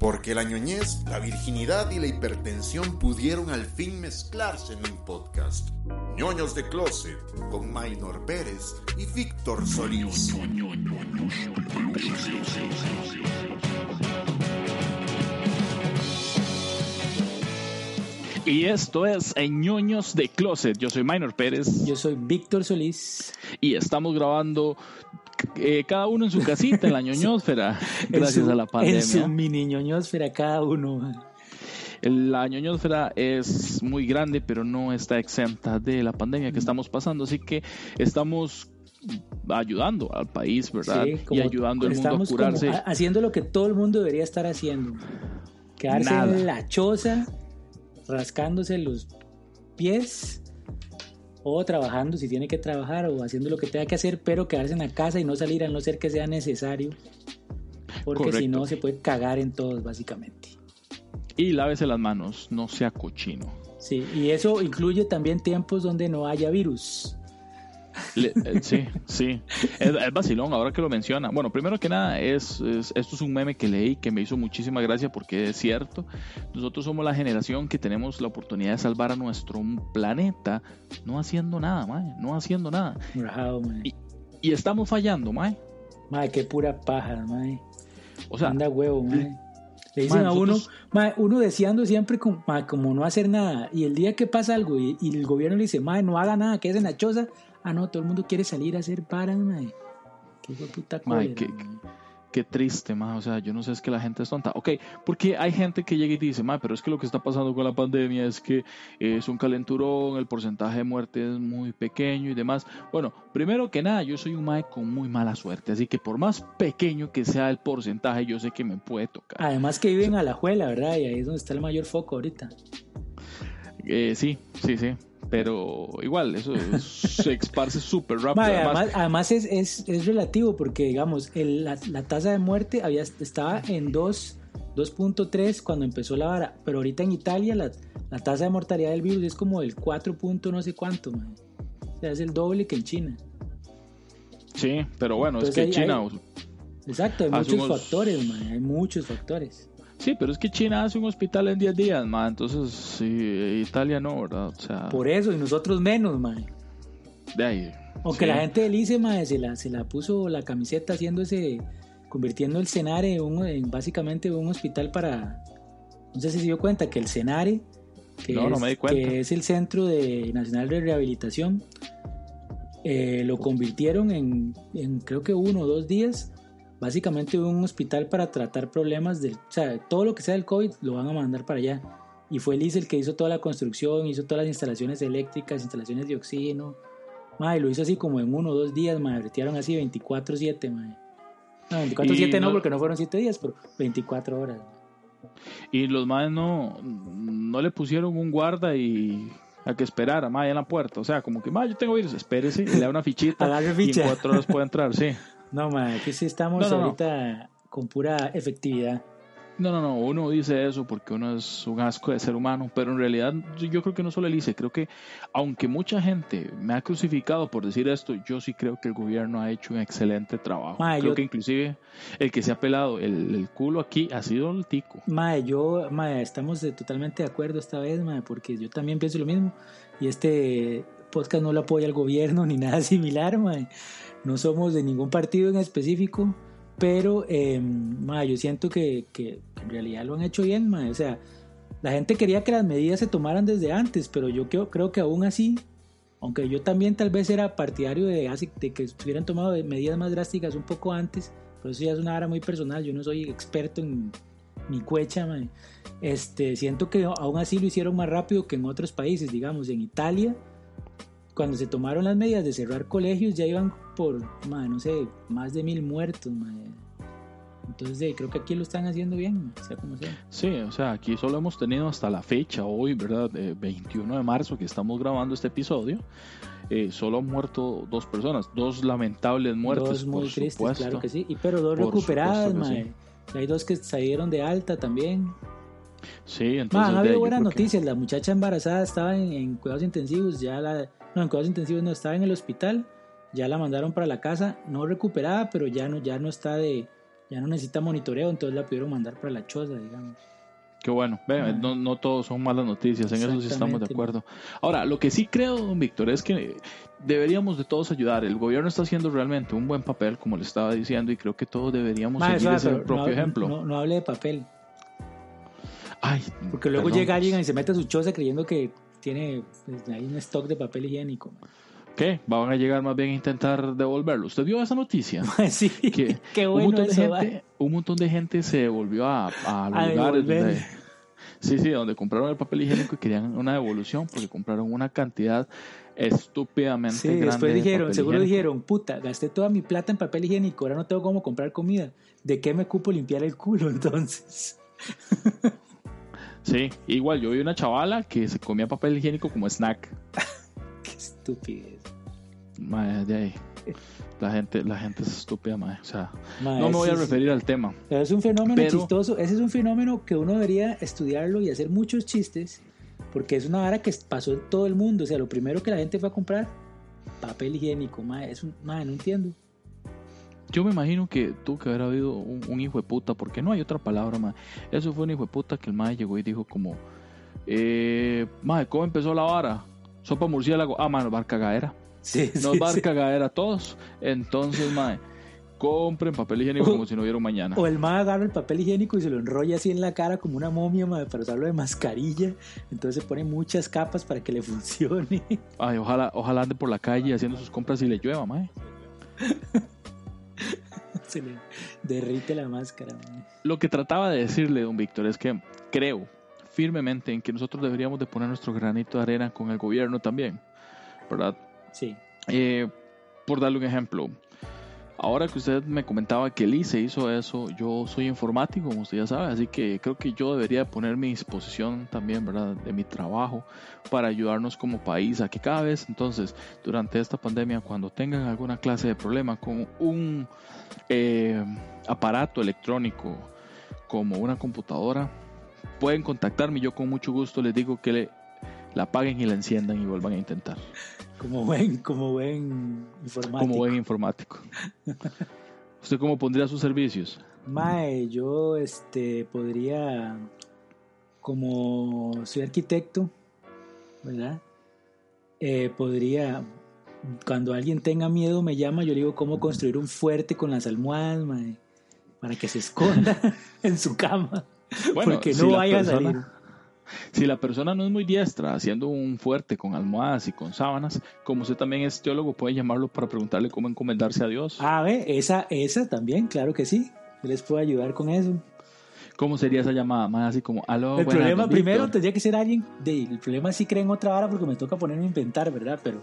Porque la ñoñez, la virginidad y la hipertensión pudieron al fin mezclarse en un podcast. Ñoños de Closet, con Maynor Pérez y Víctor Solís. Y esto es Ñoños de Closet. Yo soy Maynor Pérez. Yo soy Víctor Solís. Y estamos grabando eh, cada uno en su casita, en la ñoñosfera, gracias a la pandemia. En su mini ñoñosfera cada uno. La ñoñosfera es muy grande, pero no está exenta de la pandemia que estamos pasando, así que estamos ayudando al país, ¿verdad? y ayudando al mundo a curarse. haciendo lo que todo el mundo debería estar haciendo. Quedarse en la choza, rascándose los pies o trabajando si tiene que trabajar o haciendo lo que tenga que hacer, pero quedarse en la casa y no salir a no ser que sea necesario, porque si no se puede cagar en todos básicamente. Y lávese las manos, no sea cochino. Sí, y eso incluye también tiempos donde no haya virus. Eh, sí, sí. Es, vacilón, ahora que lo menciona. Bueno, primero que nada, es, esto es un meme que leí que me hizo muchísima gracia porque es cierto. Nosotros somos la generación que tenemos la oportunidad de salvar a nuestro planeta no haciendo nada, mae, no haciendo nada. y, estamos fallando, mae. Mae, qué pura paja, mae. O sea, anda huevo, mae. Le dicen a uno, uno deseando siempre como, como, no hacer nada. Y el día que pasa algo y, el gobierno le dice, no haga nada, quédese en la choza Ah, no, todo el mundo quiere salir a hacer paras, mae. Qué puta qué, triste, mae. O sea, yo no sé, es que la gente es tonta. Ok, porque hay gente que llega y dice, mae, pero es que lo que está pasando con la pandemia es que es un calenturón, el porcentaje de muerte es muy pequeño y demás. Bueno, primero que nada, yo soy un mae con muy mala suerte, así que por más pequeño que sea el porcentaje, yo sé que me puede tocar. Además que viven a la juela, ¿verdad? Y ahí es donde está el mayor foco ahorita. Eh, sí, sí, sí pero igual, eso se esparce súper rápido. además, es, es, es, relativo porque, digamos, la, tasa de muerte había, estaba en 2.3 cuando empezó la vara, pero ahorita en Italia la, tasa de mortalidad del virus es como el 4. no sé cuánto, o sea, es el doble que en China. Sí, pero bueno, es que China... exacto, hay muchos factores, hay muchos factores. Sí, pero es que China hace un hospital en 10 días, ma, entonces sí, Italia no, ¿verdad? O sea, Por eso, y nosotros menos, ma. De ahí. Aunque la gente del ICE, ma, se la, se la puso la camiseta haciendo ese, convirtiendo el Senare en, en básicamente un hospital para, no sé si se dio cuenta que el Senare, que, es, que es el Centro de Nacional de Rehabilitación, eh, lo convirtieron en, en creo que uno o dos días básicamente un hospital para tratar problemas del, o sea, todo lo que sea del COVID lo van a mandar para allá. Y fue Liz el que hizo toda la construcción, hizo todas las instalaciones eléctricas, instalaciones de oxígeno. Madre, lo hizo así como en uno o dos días, madre, retiraron así 24-7, madre. No, 24-7 no, porque no fueron 7 días, pero 24 horas. Y los madres no, no le pusieron un guarda y a que esperara, madre, en la puerta. O sea, como que, madre, yo tengo virus, espérese, le da una fichita y en cuatro horas puede entrar, sí. No, ma, que sí estamos ahorita con pura efectividad. No, no, no, uno dice eso porque uno es un asco de ser humano, pero en realidad yo creo que no solo él dice, creo que aunque mucha gente me ha crucificado por decir esto, yo sí creo que el gobierno ha hecho un excelente trabajo. creo que inclusive el que se ha pelado el, culo aquí ha sido el tico. Mae, yo, mae, estamos totalmente de acuerdo esta vez, mae, porque yo también pienso lo mismo y este podcast no lo apoya el gobierno ni nada similar, mae no somos de ningún partido en específico, pero eh, yo siento que, en realidad lo han hecho bien, o sea, la gente quería que las medidas se tomaran desde antes, pero yo creo, creo que aún así, aunque yo también tal vez era partidario de, de que hubieran tomado medidas más drásticas un poco antes, pero eso ya es una área muy personal, yo no soy experto en mi cuecha, este, siento que aún así lo hicieron más rápido que en otros países, digamos, en Italia cuando se tomaron las medidas de cerrar colegios ya iban por, no sé, más de mil muertos. Entonces creo que aquí lo están haciendo bien, sea como sea. Sí, o sea, aquí solo hemos tenido hasta la fecha, hoy, ¿verdad? 21 de marzo que estamos grabando este episodio. Eh, solo han muerto dos personas, dos lamentables muertes. Dos muy tristes, claro que sí, y, pero dos recuperadas, Hay dos que salieron de alta también. Sí, entonces. ha habido buenas noticias. La muchacha embarazada estaba en, en, cuidados intensivos, ya la, no, en cuidados intensivos no, estaba en el hospital, ya la mandaron para la casa, no recuperada, pero ya no, ya no está de, ya no necesita monitoreo, entonces la pudieron mandar para la choza, digamos. Qué bueno, no, no todos son malas noticias, en eso sí estamos de acuerdo. Ahora, lo que sí creo, don Víctor, es que deberíamos de todos ayudar. El gobierno está haciendo realmente un buen papel, como le estaba diciendo, y creo que todos deberíamos seguir ese propio no, ejemplo. No, no hable de papel, Ay, porque luego perdón. llega alguien y se mete a su choza creyendo que tiene pues, ahí un stock de papel higiénico. ¿Qué? Van a llegar más bien a intentar devolverlo. ¿Usted vio esa noticia? Mae, sí, que qué un, bueno montón de eso, gente, mae. un montón de gente se volvió a, a A lugares devolver. donde, sí, sí, donde compraron el papel higiénico y querían una devolución porque compraron una cantidad estúpidamente Sí, grande después de dijeron, papel seguro higiénico. dijeron, puta, gasté toda mi plata en papel higiénico, ahora no tengo cómo comprar comida. ¿De qué me cupo limpiar el culo entonces? Sí, igual yo vi una chavala que se comía papel higiénico como snack. Qué estupidez. Mae, de ahí. La gente, la gente es estúpida, mae. O sea, no me voy a es- referir al tema. Pero es un fenómeno Pero- chistoso. Ese es un fenómeno que uno debería estudiarlo y hacer muchos chistes, porque es una vara que pasó en todo el mundo. O sea, lo primero que la gente fue a comprar, papel higiénico. Mae, es un, mae, no entiendo. Yo me imagino que tuvo que haber habido un, un hijo de puta, porque no hay otra palabra, mae. Eso fue un hijo de puta que el mae llegó y dijo como, eh, mae, ¿cómo empezó la vara? Sopa murciélago. Ah, mae, nos va a cagadera. Sí, Nos sí, va a sí. cagadera a todos. Entonces, mae, compren papel higiénico O- como si no hubiera un mañana. O el mae agarra el papel higiénico y se lo enrolla así en la cara como una momia mae, para usarlo de mascarilla. Entonces se pone muchas capas para que le funcione. Ay, ojalá, ojalá ande por la calle haciendo sus compras y le llueva, mae. Se le derrite la máscara. mae. Lo que trataba de decirle, don Víctor, es que creo firmemente en que nosotros deberíamos de poner nuestro granito de arena con el gobierno también, ¿verdad? Sí. Eh, por darle un ejemplo, ahora que usted me comentaba que Elise hizo eso, yo soy informático, como usted ya sabe, así que creo que yo debería poner mi disposición también, ¿verdad?, de mi trabajo para ayudarnos como país a que cada vez, entonces, durante esta pandemia, cuando tengan alguna clase de problema con un eh, aparato electrónico como una computadora, pueden contactarme yo con mucho gusto les digo que le, la apaguen y la enciendan y vuelvan a intentar Como buen, como buen informático. como buen informático. ¿Usted cómo pondría sus servicios? Mae, yo este podría, como soy arquitecto, ¿verdad? Eh, podría, cuando alguien tenga miedo me llama, yo le digo cómo construir un fuerte con las almohadas, mae, para que se esconda en su cama, porque si no la vaya a salir. Si la persona no es muy diestra haciendo un fuerte con almohadas y con sábanas, como usted también es teólogo, puede llamarlo para preguntarle cómo encomendarse a Dios. Ah, ve, esa, esa también, claro que sí. Les puedo ayudar con eso. ¿Cómo sería esa llamada? Más así como, aló, el problema primero Víctor". tendría que ser alguien de el problema sí creen otra vara porque me toca ponerme a inventar, ¿verdad? Pero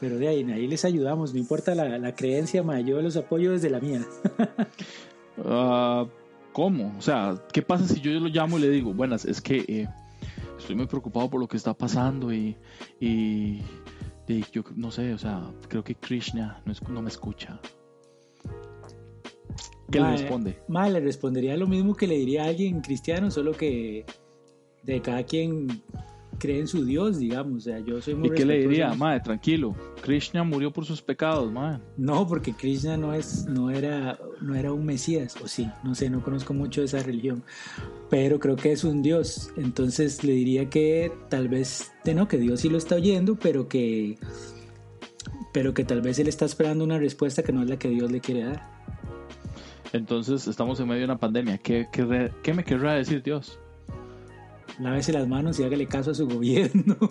pero de ahí, ahí les ayudamos, no importa la, la creencia, ma, yo los apoyo desde la mía. Ah, ¿Cómo? O sea, ¿qué pasa si yo lo llamo y le digo, buenas, es que eh, estoy muy preocupado por lo que está pasando y, y, y yo no sé, o sea, creo que Krishna no, es- no me escucha. ¿Qué Ma, le responde? Ma, le respondería lo mismo que le diría a alguien cristiano, solo que de cada quien cree en su Dios, digamos. O sea, yo soy muy ¿Y qué le diría? Madre, tranquilo, Krishna murió por sus pecados, madre. No, porque Krishna no es, no era, no era un mesías, o sí, no sé, no conozco mucho de esa religión, pero creo que es un dios. Entonces le diría que tal vez, no, que Dios sí lo está oyendo, pero que, pero que tal vez él está esperando una respuesta que no es la que Dios le quiere dar. Entonces estamos en medio de una pandemia. ¿Qué, qué me querrá decir Dios? Lávese las manos y hágale caso a su gobierno.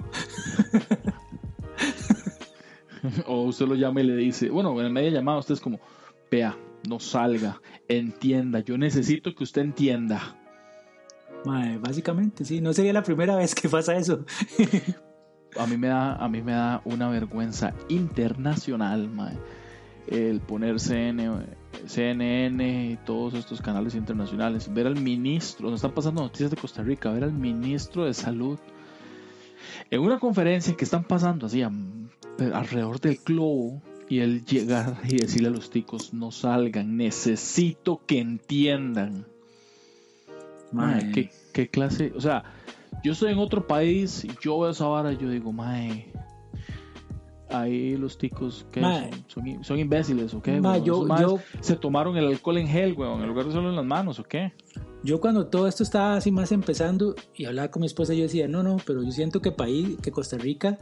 o usted lo llama y le dice, bueno, en media llamada usted es como, vea, no salga, entienda, yo necesito que usted entienda. Mae, básicamente, sí, no sería la primera vez que pasa eso. A mí me da, a mí me da una vergüenza internacional, mae, el poner CN, CNN y todos estos canales internacionales, ver al ministro, nos están pasando noticias de Costa Rica, ver al ministro de salud en una conferencia que están pasando así a- alrededor del globo y él llegar y decirle a los ticos no salgan, necesito que entiendan. Mae, Mae. ¿qué, qué clase? O sea, yo estoy en otro país, y yo veo esa vara y yo digo, mae, ahí los ticos que son, son, son imbéciles o qué? Weón? yo- yo- se tomaron el alcohol en gel, weón, en lugar de solo en las manos o qué? Yo cuando todo esto estaba así más empezando y hablaba con mi esposa, yo decía, no, no, pero yo siento que, país, que Costa Rica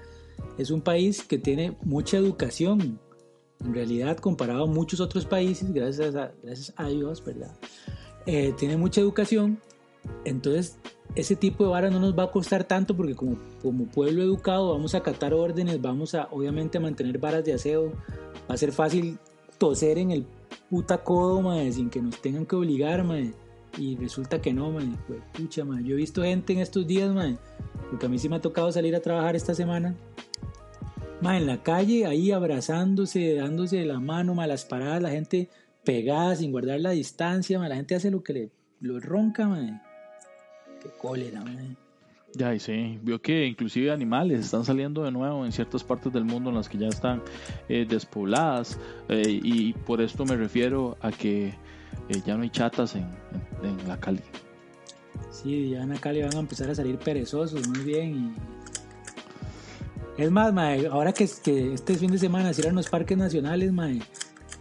es un país que tiene mucha educación. En realidad, comparado a muchos otros países, gracias a, gracias a Dios, ¿verdad? Eh, tiene mucha educación. Entonces, ese tipo de vara no nos va a costar tanto porque como, como pueblo educado vamos a acatar órdenes, vamos a obviamente a mantener varas de aseo. Va a ser fácil toser en el puta codo, mae, sin que nos tengan que obligar, mae. Y resulta que no, man. Pues, pucha, man. Yo he visto gente en estos días, man. Porque a mí sí me ha tocado salir a trabajar esta semana. Man, en la calle, ahí abrazándose, dándose la mano, man. Las paradas, la gente pegada, sin guardar la distancia, man. La gente hace lo que le lo ronca, man. Qué cólera, man. Ya, y sí, vio que inclusive animales están saliendo de nuevo en ciertas partes del mundo en las que ya están eh, despobladas eh, y por esto me refiero a que eh, ya no hay chatas en, en- en la Cali. Sí, ya en acá le van a empezar a salir perezosos, muy bien. Y... Es más, mae, ahora que, que este fin de semana cierran los parques nacionales, mae,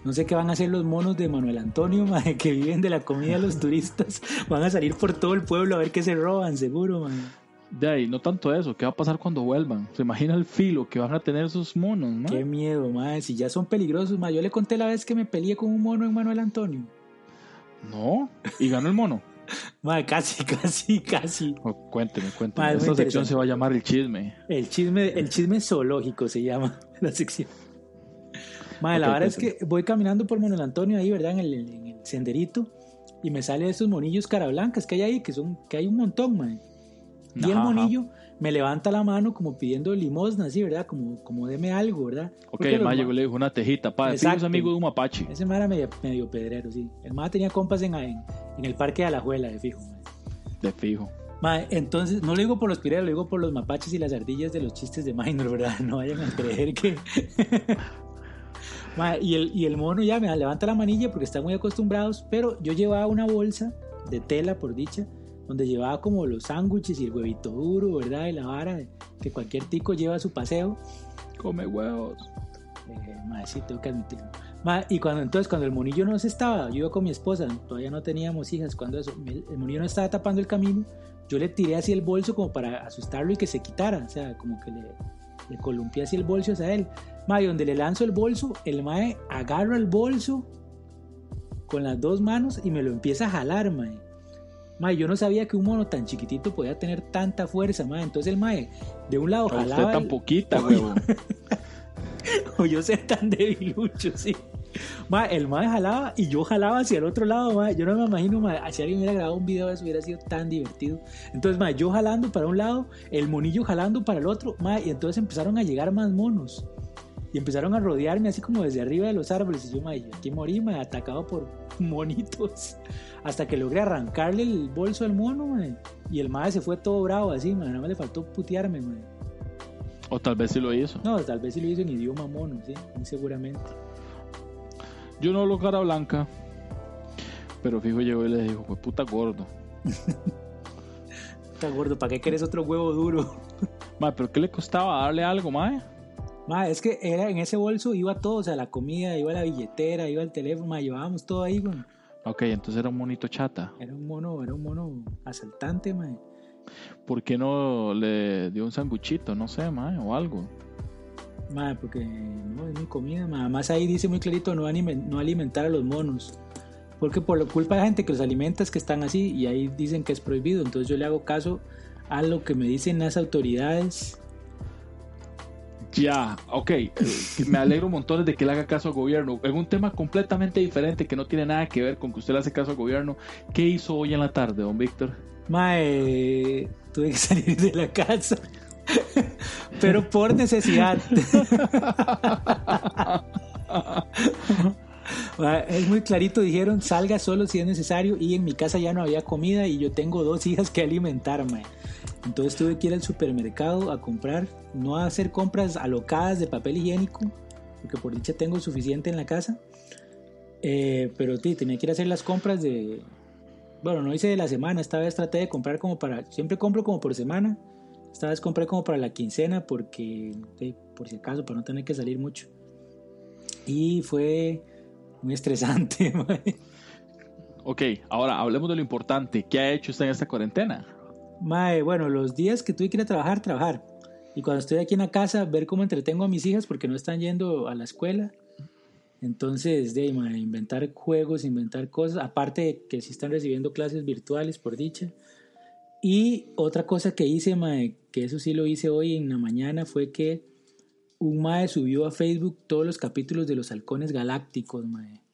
no sé qué van a hacer los monos de Manuel Antonio, mae, que viven de la comida de los turistas. Van a salir por todo el pueblo a ver qué se roban, seguro, mae. De ahí, no tanto eso, ¿qué va a pasar cuando vuelvan? ¿Se imagina el filo que van a tener esos monos, no? Qué miedo, mae, si ya son peligrosos, mae. Yo le conté la vez que me peleé con un mono en Manuel Antonio. No, y ganó el mono. Mae, casi, casi, casi. Oh, cuénteme, cuénteme. Esta sección se va a llamar el chisme. El chisme, el chisme zoológico se llama la sección. Madre, la verdad es que voy caminando por Manuel Antonio ahí, ¿verdad? En el, en el senderito. Y me sale esos monillos cara blancas que hay ahí, que son, que hay un montón, madre. Y el ajá. monillo me levanta la mano como pidiendo limosna, así, ¿verdad? Como, como deme algo, ¿verdad? Ok, el ma- llegó le dijo una tejita. Pa, es amigo de un mapache. Ese mae era medio, medio pedrero, sí. El mae tenía compas en, en, en el parque de Alajuela, de fijo, mae. De fijo. Mae, entonces, no lo digo por los pireros, lo digo por los mapaches y las ardillas de los chistes de Minor, ¿verdad? No vayan a creer que... Y, el, y el mono ya me levanta la manilla porque están muy acostumbrados, pero yo llevaba una bolsa de tela, por dicha, donde llevaba como los sándwiches y el huevito duro, ¿verdad? Y la vara que cualquier tico lleva a su paseo. Come huevos. Eh, mae, sí, tengo que admitirlo. Mae, y cuando entonces, cuando el monillo no se estaba, yo iba con mi esposa, todavía no teníamos hijas, cuando eso, el el monillo no estaba tapando el camino, yo le tiré así el bolso como para asustarlo y que se quitara, o sea, como que le, le columpié así el bolso hacia él. Mae, donde le lanzo el bolso, el mae agarra el bolso con las dos manos y me lo empieza a jalar, mae. Mae, yo no sabía que un mono tan chiquitito podía tener tanta fuerza, mae. Entonces el mae de un lado A usted jalaba tan el- poquita, huevo. o yo ser tan debilucho, sí. Ma, el mae jalaba y yo jalaba hacia el otro lado, ma. Yo no me imagino, ma, si alguien hubiera grabado un video de eso hubiera sido tan divertido. Entonces, ma, yo jalando para un lado, el monillo jalando para el otro, ma, y entonces empezaron a llegar más monos. Y empezaron a rodearme así como desde arriba de los árboles. Y yo, ma, yo aquí morí, ma, atacado por monitos. Hasta que logré arrancarle el bolso al mono, ma. Y el mae se fue todo bravo así, ma. Nada más le faltó putearme, ma. O tal vez sí lo hizo. No, tal vez sí lo hizo en idioma mono, sí, muy seguramente. Yo no hablo cara blanca. Pero fijo llegó y le dijo, pues puta gordo. Está gordo, ¿para qué querés otro huevo duro? Mae, pero ¿qué le costaba darle algo, mae? Ma, es que era en ese bolso iba todo, o sea, la comida, iba la billetera, iba el teléfono, ma, llevábamos todo ahí, güey. Ok, entonces era un monito chata. Era un mono, era un mono asaltante, ma. ¿Por qué no le dio un sanguchito? No sé, mae, o algo. Ma, porque no es mi comida, ma. Además ahí dice muy clarito no, no alimentar a los monos. Porque por la culpa de la gente que los alimenta es que están así y ahí dicen que es prohibido. Entonces yo le hago caso a lo que me dicen las autoridades. Ya, ok. Me alegro un montón de que le haga caso al gobierno. En un tema completamente diferente que no tiene nada que ver con que usted le hace caso al gobierno. ¿Qué hizo hoy en la tarde, don Víctor? Ma, eh, tuve que salir de la casa. Pero por necesidad. Es muy clarito, dijeron, salga solo si es necesario y en mi casa ya no había comida y yo tengo dos hijas que alimentar, ma. Entonces tuve que ir al supermercado a comprar, no a hacer compras alocadas de papel higiénico, porque por dicha tengo suficiente en la casa. Eh, pero sí, tenía que ir a hacer las compras de... Bueno, no hice de la semana, esta vez traté de comprar como para... Siempre compro como por semana. Esta vez compré como para la quincena porque, por si acaso, para no tener que salir mucho. Y fue muy estresante. ok, ahora hablemos de lo importante. ¿Qué ha hecho usted en esta cuarentena? Mae, bueno, los días que tuve que ir a trabajar, trabajar. Y cuando estoy aquí en la casa, ver cómo entretengo a mis hijas porque no están yendo a la escuela. Entonces, de inventar juegos, inventar cosas, aparte de que sí están recibiendo clases virtuales, por dicha. Y otra cosa que hice, mae, que eso sí lo hice hoy en la mañana, fue que un mae subió a Facebook todos los capítulos de los halcones galácticos, mae.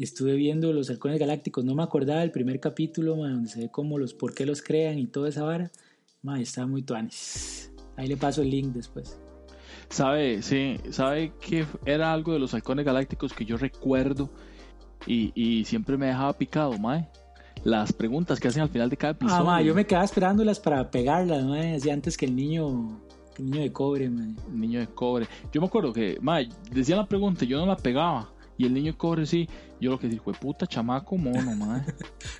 Y estuve viendo los halcones galácticos, no me acordaba del primer capítulo, mae, donde se ve como los por qué los crean y toda esa vara. Mae, estaba muy tuanis. Ahí le paso el link después. Sabe, sí, sabe que era algo de los halcones galácticos que yo recuerdo y, y siempre me dejaba picado, mae. Las preguntas que hacen al final de cada episodio. Ah, mae, yo me quedaba esperándolas para pegarlas, mae, así antes que el niño, el niño de cobre, mae. Niño de cobre. Yo me acuerdo que, mae, decía la pregunta, yo no la pegaba. Y el niño de cobre sí, yo lo que dije puta chamaco mono, mae.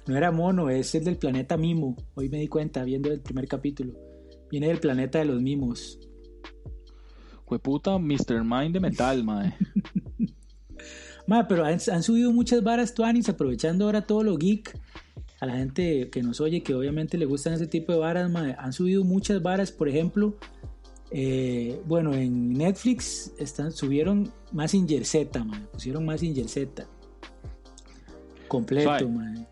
no era mono, es el del planeta Mimo. Hoy me di cuenta viendo el primer capítulo. Viene del planeta de los mimos. Fue puta Mr. Mind de metal, mae. mae, pero han, subido muchas varas tuanis aprovechando ahora todo lo geek. A la gente que nos oye, que obviamente le gustan ese tipo de varas, mae. Han subido muchas varas, por ejemplo, eh, bueno, en Netflix están, subieron más Z, mae. Pusieron más Z. Completo, mae.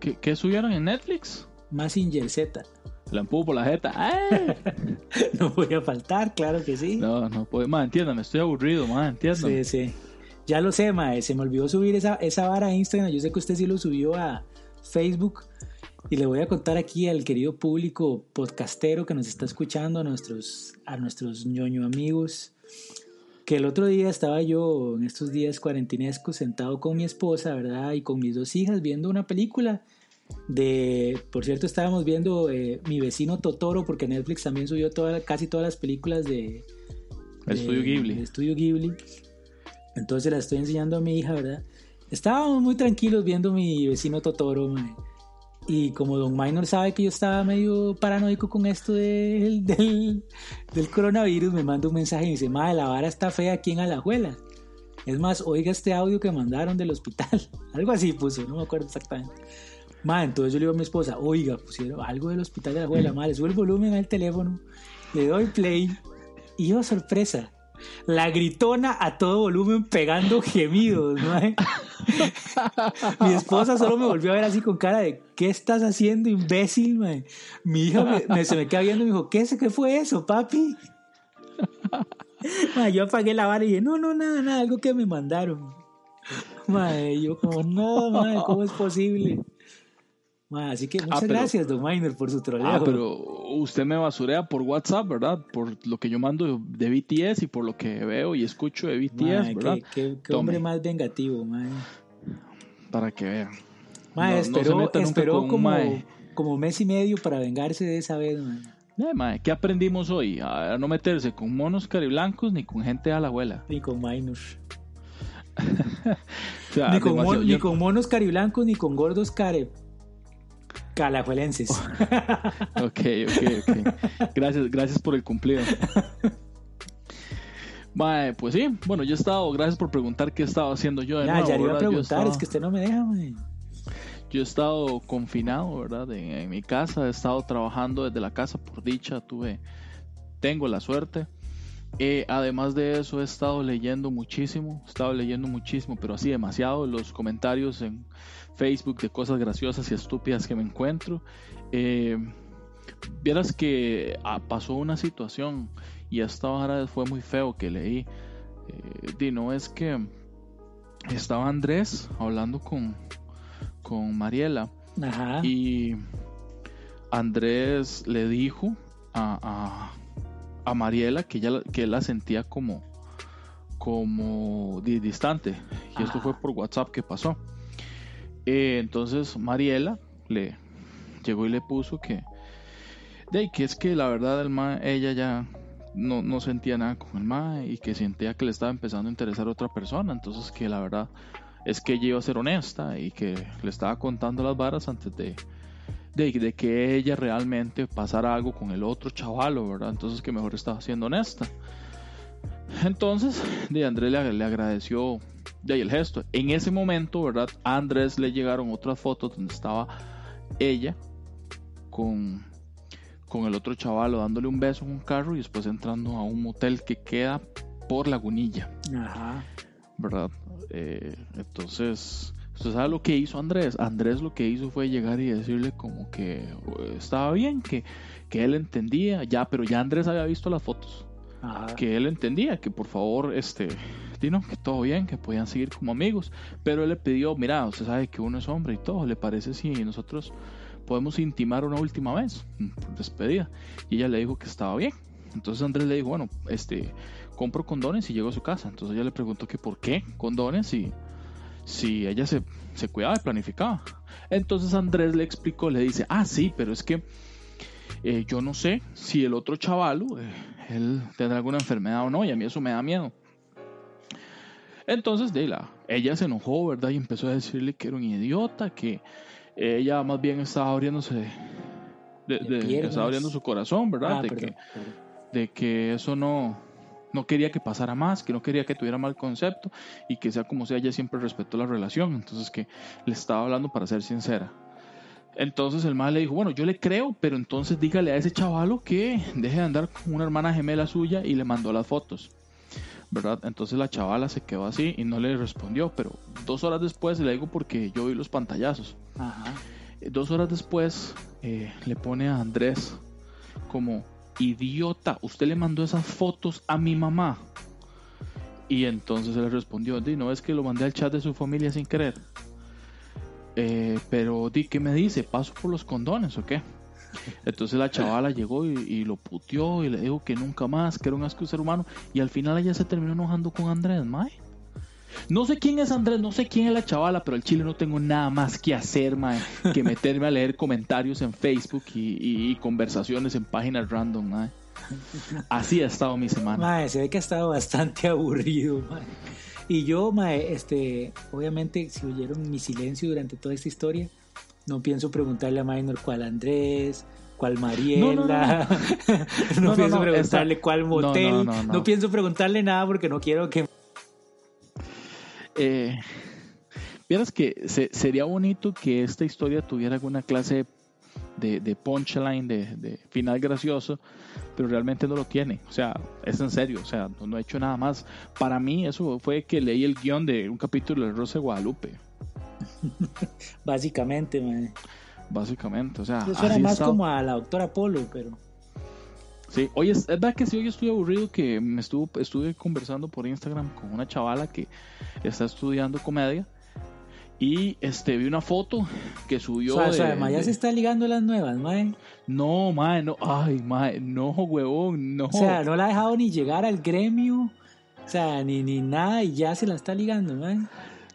¿Qué, ¿Qué, subieron en Netflix? Más Z. La empujo por la jeta. no voy a faltar, claro que sí. No, no puedo. Más, entiéndame, estoy aburrido, más, entiéndame. Sí, sí. Ya lo sé, se me olvidó subir esa, esa vara a Instagram. Yo sé que usted sí lo subió a Facebook. Y le voy a contar aquí al querido público podcastero que nos está escuchando, a nuestros, a nuestros ñoño amigos, que el otro día estaba yo, en estos días cuarentinescos, sentado con mi esposa, ¿verdad? Y con mis dos hijas viendo una película de, por cierto, estábamos viendo eh, Mi vecino Totoro, porque Netflix también subió toda, casi todas las películas de... Estudio Ghibli. Estudio Ghibli. Entonces la estoy enseñando a mi hija, ¿verdad? Estábamos muy tranquilos viendo Mi vecino Totoro, Y como Don Minor sabe que yo estaba medio paranoico con esto del, del, del coronavirus, me manda un mensaje y me dice, madre, la vara está fea aquí en Alajuela. Es más, oiga este audio que mandaron del hospital. Algo así puso, no me acuerdo exactamente entonces yo le digo a mi esposa, oiga, pusieron algo del hospital de la abuela, madre, sube el volumen al teléfono, le doy play y yo, oh, sorpresa, la gritona a todo volumen pegando gemidos, Mi esposa solo me volvió a ver así con cara de, ¿qué estás haciendo, imbécil, Mi hija me, se me queda viendo y me dijo, ¿qué, ¿qué fue eso, papi? yo apagué la vara y dije, no, no, nada, nada, algo que me mandaron. Madre, yo como, no, madre, ¿cómo es posible? Así que ah, muchas gracias, Don Miner, por su troleo. Ah, pero usted me basurea por WhatsApp, ¿verdad? Por lo que yo mando de BTS y por lo que veo y escucho de BTS, ¿verdad? Qué, hombre más vengativo, man. Para que vean. Ma, esperó, como, como mes y medio para vengarse de esa vez, man. Eh, ¿Qué aprendimos hoy? A no meterse con monos cariblancos ni con gente a la abuela. Ni con minors. ni, con ni con monos cariblancos ni con gordos care Calajuelenses. ok, ok, ok. Gracias, gracias por el cumplido. Mae, pues sí, bueno, yo he estado, gracias por preguntar qué estaba haciendo yo. De ya, ya iba a preguntar, es que usted no me deja, mae. Yo he estado confinado, ¿verdad? En, mi casa, he estado trabajando desde la casa, por dicha, tuve, tengo la suerte. Eh, además de eso, he estado leyendo muchísimo, he estado leyendo muchísimo, pero así demasiado, los comentarios en Facebook de cosas graciosas y estúpidas que me encuentro. Eh, vieras que ah, pasó una situación y esta vara fue muy feo que leí. Eh, no es que estaba Andrés hablando con, con Mariela y Andrés le dijo a, a, Mariela que ella que él la sentía como como distante y esto fue por WhatsApp que pasó eh, entonces Mariela le llegó y le puso que, de que es que la verdad el ma, ella ya no, no, sentía nada con el ma y que sentía que le estaba empezando a interesar a otra persona. Entonces que la verdad es que ella iba a ser honesta y que le estaba contando las varas antes de, de, de, que ella realmente pasara algo con el otro chavalo, ¿verdad? Entonces que mejor estaba siendo honesta. Entonces, de Andrés le, le agradeció de ahí el gesto. En ese momento, ¿verdad? A Andrés le llegaron otras fotos donde estaba ella con, con el otro chavalo dándole un beso en un carro y después entrando a un motel que queda por Lagunilla. Ajá. ¿Verdad? Eh, entonces, ¿usted sabe lo que hizo Andrés? Andrés lo que hizo fue llegar y decirle como que eh, estaba bien, que, que él entendía, ya, pero ya Andrés había visto las fotos. Que él entendía que por favor, este, Dino, que todo bien, que podían seguir como amigos, pero él le pidió, mira, usted sabe que uno es hombre y todo, ¿le parece si nosotros podemos intimar una última vez? Despedida. Y ella le dijo que estaba bien. Entonces Andrés le dijo, bueno, este, compro condones y llego a su casa. Entonces ella le preguntó que por qué condones y si ella se, se cuidaba y planificaba. Entonces Andrés le explicó, le dice, ah, sí, pero es que eh, yo no sé si el otro chavalo, eh, él tendrá alguna enfermedad o no, y a mí eso me da miedo. Entonces, de la, ella se enojó, ¿verdad? Y empezó a decirle que era un idiota, que ella más bien estaba abriéndose, de, de, de estaba abriendo su corazón, ¿verdad? Ah, de, perdón, que, perdón. de que eso no, no quería que pasara más, que no quería que tuviera mal concepto y que sea como sea, ella siempre respetó la relación, entonces que le estaba hablando para ser sincera. Entonces el mal le dijo, bueno, yo le creo, pero entonces dígale a ese chavalo que deje de andar con una hermana gemela suya y le mandó las fotos. ¿Verdad? Entonces la chavala se quedó así y no le respondió, pero dos horas después, le digo porque yo vi los pantallazos, Ajá. eh, dos horas después eh, le pone a Andrés como, idiota, usted le mandó esas fotos a mi mamá. Y entonces él le respondió, di, no es que lo mandé al chat de su familia sin querer. Eh, pero di, ¿qué me dice? ¿Paso por los condones o qué? Entonces la chavala llegó y, lo puteó y le dijo que nunca más, que era un asco ser humano. Y al final ella se terminó enojando con Andrés, mae. No sé quién es Andrés, no sé quién es la chavala, pero el chile no tengo nada más que hacer, mae, que meterme a leer comentarios en Facebook y conversaciones en páginas random, mae. Así ha estado mi semana. Mae, se ve que ha estado bastante aburrido, mae. Y yo, mae, este, obviamente, si oyeron mi silencio durante toda esta historia, no pienso preguntarle a Minor cuál Andrés, cuál Mariela, no, No, no, no. No, no, pienso preguntarle cuál motel, no, pienso preguntarle nada porque no quiero que... Eh, Vieras que se- sería bonito que esta historia tuviera alguna clase de, de punchline, de, de final gracioso, pero realmente no lo tiene. O sea, es en serio, o sea, no, no he hecho nada más. Para mí eso fue que leí el guion de un capítulo de Rosa de Guadalupe, Básicamente, básicamente. O sea, Eso suena más como a la doctora Polo, pero... Sí, oye, es es verdad que sí, hoy estoy aburrido que me estuvo, estuve conversando por Instagram con una chavala que está estudiando comedia y este vi una foto que subió o sea, o sea, de- mae, ya de- se está ligando las nuevas, mae. No, mae, no, ay, mae, no, huevón, no. O sea, no la ha dejado ni llegar al gremio, o sea, ni, ni nada y ya se la está ligando, mae.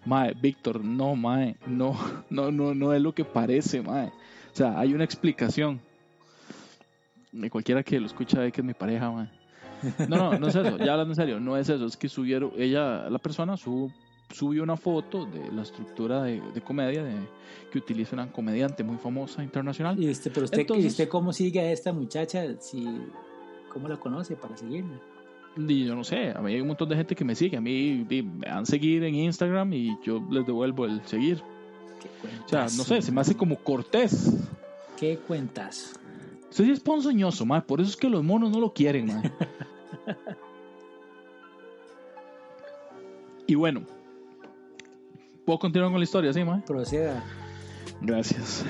Mae, Víctor, no, mae, no, no, no, no es lo que parece, mae. O sea, hay una explicación. Y cualquiera que lo escucha ve que es mi pareja, mae. No, no, no es eso, ya hablando en serio, no es eso, es que subieron, ella, la persona sub- subió una foto de la estructura de, de comedia de, que utiliza una comediante muy famosa internacional. Y usted, pero usted, Entonces- ¿y usted cómo sigue a esta muchacha? Si, ¿Cómo la conoce para seguirla? Y yo no sé, a mí hay un montón de gente que me sigue, a mí me dan seguir en Instagram y yo les devuelvo el seguir. ¿Qué O sea, no sé, se me hace como cortés. ¿Qué cuentas? Usted sí es ponzoñoso, mae. Por eso es que los monos no lo quieren, mae. y bueno, ¿puedo continuar con la historia, sí, mae? Proceda. Gracias.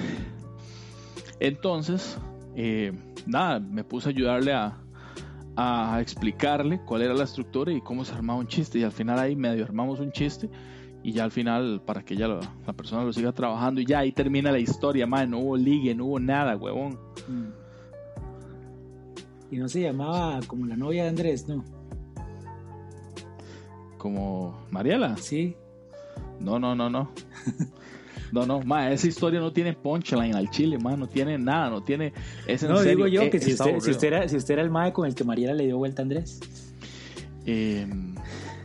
Entonces, eh, nada, me puse a ayudarle a, a explicarle cuál era la estructura y cómo se armaba un chiste. Y al final ahí medio armamos un chiste. Y ya al final, para que ya lo- la persona lo siga trabajando. Y ya ahí termina la historia, mae. No hubo ligue, no hubo nada, huevón. Mm. Y no se llamaba como la novia de Andrés, ¿no? Como Mariela. Sí. No, no, no, no. No, no, ma, esa historia no tiene punchline al chile, ma, no tiene nada, no tiene... Es No, serio, digo yo eh, que si usted, si, aburrido. usted era, si usted era el mae con el que Mariela le dio vuelta a Andrés. Eh,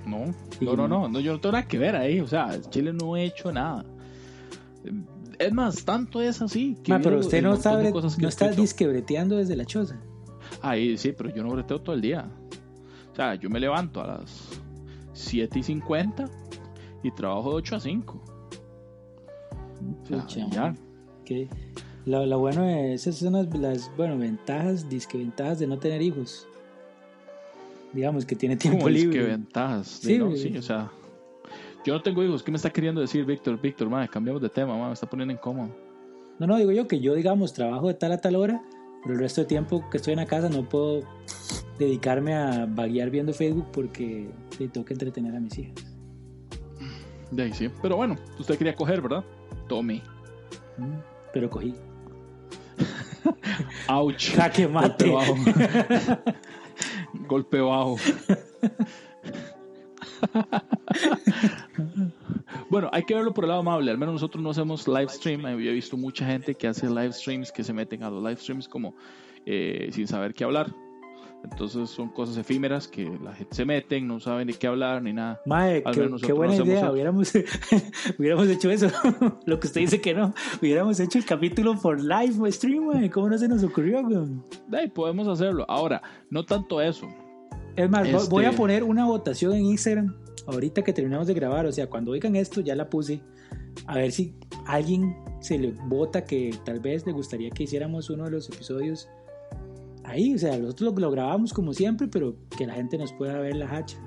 no, Sí, no, no, no. no, yo no tengo nada que ver ahí, o sea, Chile no he hecho nada. Es más, tanto es así. Que pero usted no sabe, no está disquebreteando desde la choza. Ahí sí, pero yo no breteo todo el día. O sea, yo me levanto a las 7 y 50 y trabajo de 8 a 5. O sea, ya. Lo, bueno es, esas son las, bueno, ventajas, disque ventajas de no tener hijos. Digamos que tiene tiempo libre. Disque ventajas. sí, sí, o sea, yo no tengo hijos. ¿Qué me está queriendo decir Víctor? Víctor, madre, cambiamos de tema, madre, me está poniendo incómodo. No, no, digo yo que yo, digamos, trabajo de tal a tal hora, pero el resto de tiempo que estoy en la casa no puedo dedicarme a vaguear viendo Facebook porque tengo que entretener a mis hijas. De ahí sí. Pero bueno, usted quería coger, ¿verdad? Tome. Pero cogí. Ouch. Jaque mate. Golpe bajo. Golpe bajo. bueno, hay que verlo por el lado amable. Al menos nosotros no hacemos live stream. Yo he visto mucha gente que hace live streams que se meten a los live streams como eh, sin saber qué hablar. Entonces son cosas efímeras que la gente se meten, no saben de qué hablar ni nada. Mae, qué, buena idea. Hubiéramos, hubiéramos hecho eso. Lo que usted dice que no. Hubiéramos hecho el capítulo por live stream, mae. ¿Cómo no se nos ocurrió, güey? podemos hacerlo. Ahora, no tanto eso. Es más, voy a este poner una votación en Instagram ahorita que terminamos de grabar. O sea, cuando oigan esto, ya la puse. A ver si alguien se le vota que tal vez le gustaría que hiciéramos uno de los episodios ahí, o sea, nosotros lo, grabamos como siempre, pero que la gente nos pueda ver la hacha.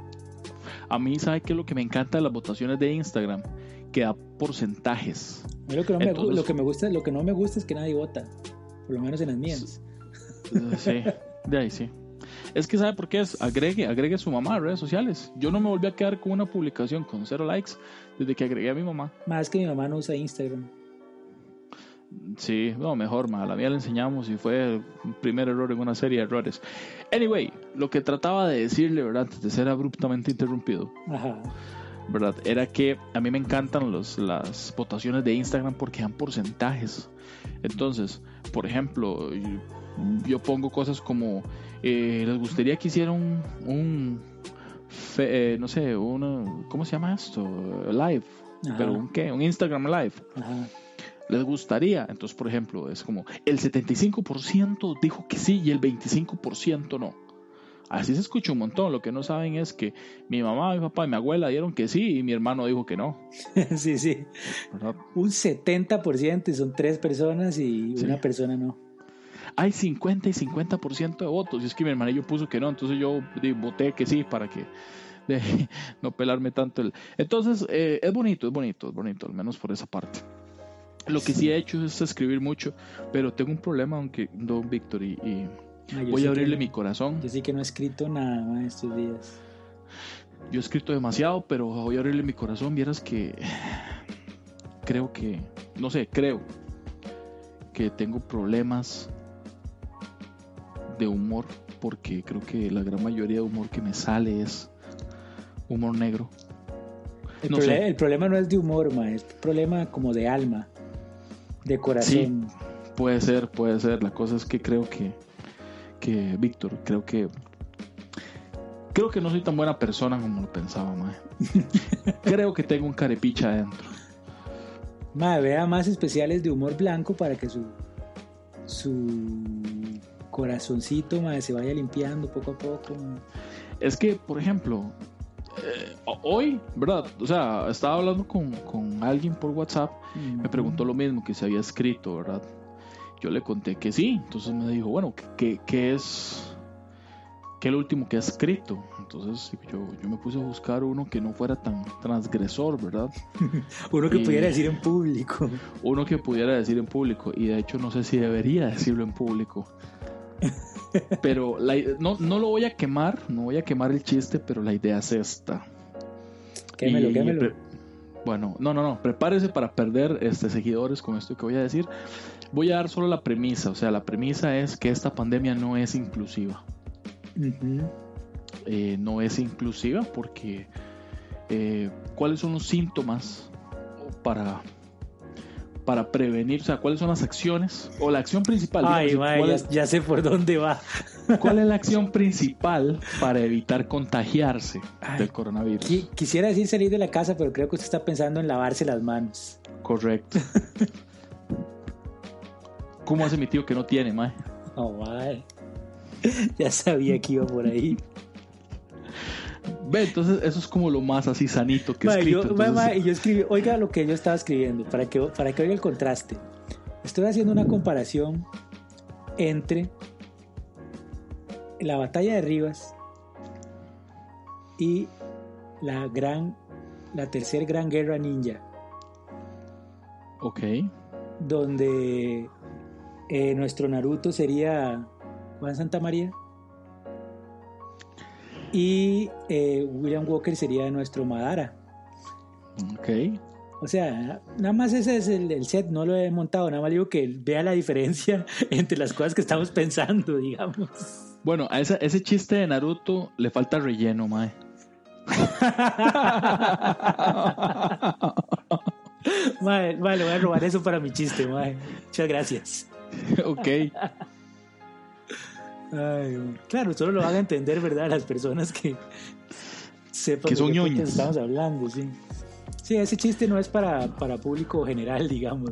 A mí, ¿sabe qué es lo que me encanta de las votaciones de Instagram? Que da porcentajes. lo que, no me, lo que me gusta, lo que no me gusta es que nadie vota, por lo menos en las mías. Sí, de ahí sí. Es que sabe por qué es, agregue, agregue a su mamá a redes sociales. Yo no me volví a quedar con una publicación con cero likes desde que agregué a mi mamá. Más que mi mamá no usa Instagram. Sí, no, mejor, ma. La mía le enseñamos y fue un primer error en una serie de errores. Anyway, lo que trataba de decirle, ¿verdad? Antes de ser abruptamente interrumpido. ¿Verdad? Era que a mí me encantan los, las votaciones de Instagram porque dan porcentajes. Entonces, por ejemplo, yo, pongo cosas como, eh, ¿les gustaría que hiciera un, un eh, no sé, uno, ¿cómo se llama esto? Live. Pero un qué? Un Instagram Live. Ajá les gustaría. Entonces, por ejemplo, es como el 75% dijo que sí y el 25% no. Así se escucha un montón. Lo que no saben es que mi mamá, mi papá y mi abuela dieron que sí y mi hermano dijo que no. sí, sí. Un 70% y son tres personas y una persona no. Hay 50 y 50% de votos. Y es que mi hermanillo puso que no. Entonces yo voté que sí para que de, no pelarme tanto. El... Entonces, eh, es bonito, es bonito, es bonito, al menos por esa parte. Lo que sí he hecho es escribir mucho, pero tengo un problema, aunque don Víctor, y, voy a abrirle mi corazón. Yo sí que no he escrito nada estos días. Yo he escrito demasiado, pero voy a abrirle mi corazón. Vieras que creo que, no sé, creo que tengo problemas de humor, porque creo que la gran mayoría de humor que me sale es humor negro. El, el problema no es de humor, ma, es un problema como de alma de corazón. Sí, puede ser, puede ser. La cosa es que creo que, que Víctor, creo que creo que no soy tan buena persona como lo pensaba, mae. creo que tengo un carepicha adentro. Mae, vea más especiales de humor blanco para que su su corazoncito mae, se vaya limpiando poco a poco. Es que, por ejemplo, eh, hoy, ¿verdad? O sea, estaba hablando con, con alguien por WhatsApp, me preguntó lo mismo, que se había escrito, ¿verdad? Yo le conté que sí, entonces me dijo, bueno, ¿qué, qué es, qué es lo último que ha escrito? Entonces yo, yo me puse a buscar uno que no fuera tan transgresor, ¿verdad? uno que pudiera decir en público. Uno que pudiera decir en público, y de hecho no sé si debería decirlo en público. Pero no, no, lo voy a quemar, no voy a quemar el chiste, pero la idea es esta. Quémelo, quémelo. Bueno, no, no, no, prepárese para perder este, seguidores con esto que voy a decir. Voy a dar solo la premisa, o sea, la premisa es que esta pandemia no es inclusiva. Eh, no es inclusiva porque eh, ¿cuáles son los síntomas para para prevenir? O sea, ¿cuáles son las acciones o la acción principal? Ay, ya, sé por dónde va. ¿Cuál es la acción principal para evitar contagiarse del coronavirus? Quisiera decir salir de la casa, pero creo que usted está pensando en lavarse las manos. Correcto. ¿Cómo hace mi tío que no tiene, mae? Oh, mae. Ya sabía que iba por ahí. Ve, entonces eso es como lo más así sanito que he escrito. entonces- yo escribí, oiga lo que yo estaba escribiendo, para que, para que oiga el contraste. Estoy haciendo una comparación entre la batalla de Rivas y la gran, la tercera gran guerra ninja, Ok. donde eh, nuestro Naruto sería Juan Santa María y eh, William Walker sería nuestro Madara. Ok. O sea, nada más ese es el, el set, no lo he montado, nada más digo que vea la diferencia entre las cosas que estamos pensando, digamos. Bueno, a ese, ese chiste de Naruto le falta relleno, mae. Madre, madre, le voy a robar eso para mi chiste, madre. Muchas gracias. ok. Ay, claro, solo lo van a entender, ¿verdad? Las personas que sepan Que de son qué podcast ñoñas. estamos hablando, sí. Sí, ese chiste no es para, para público general, digamos.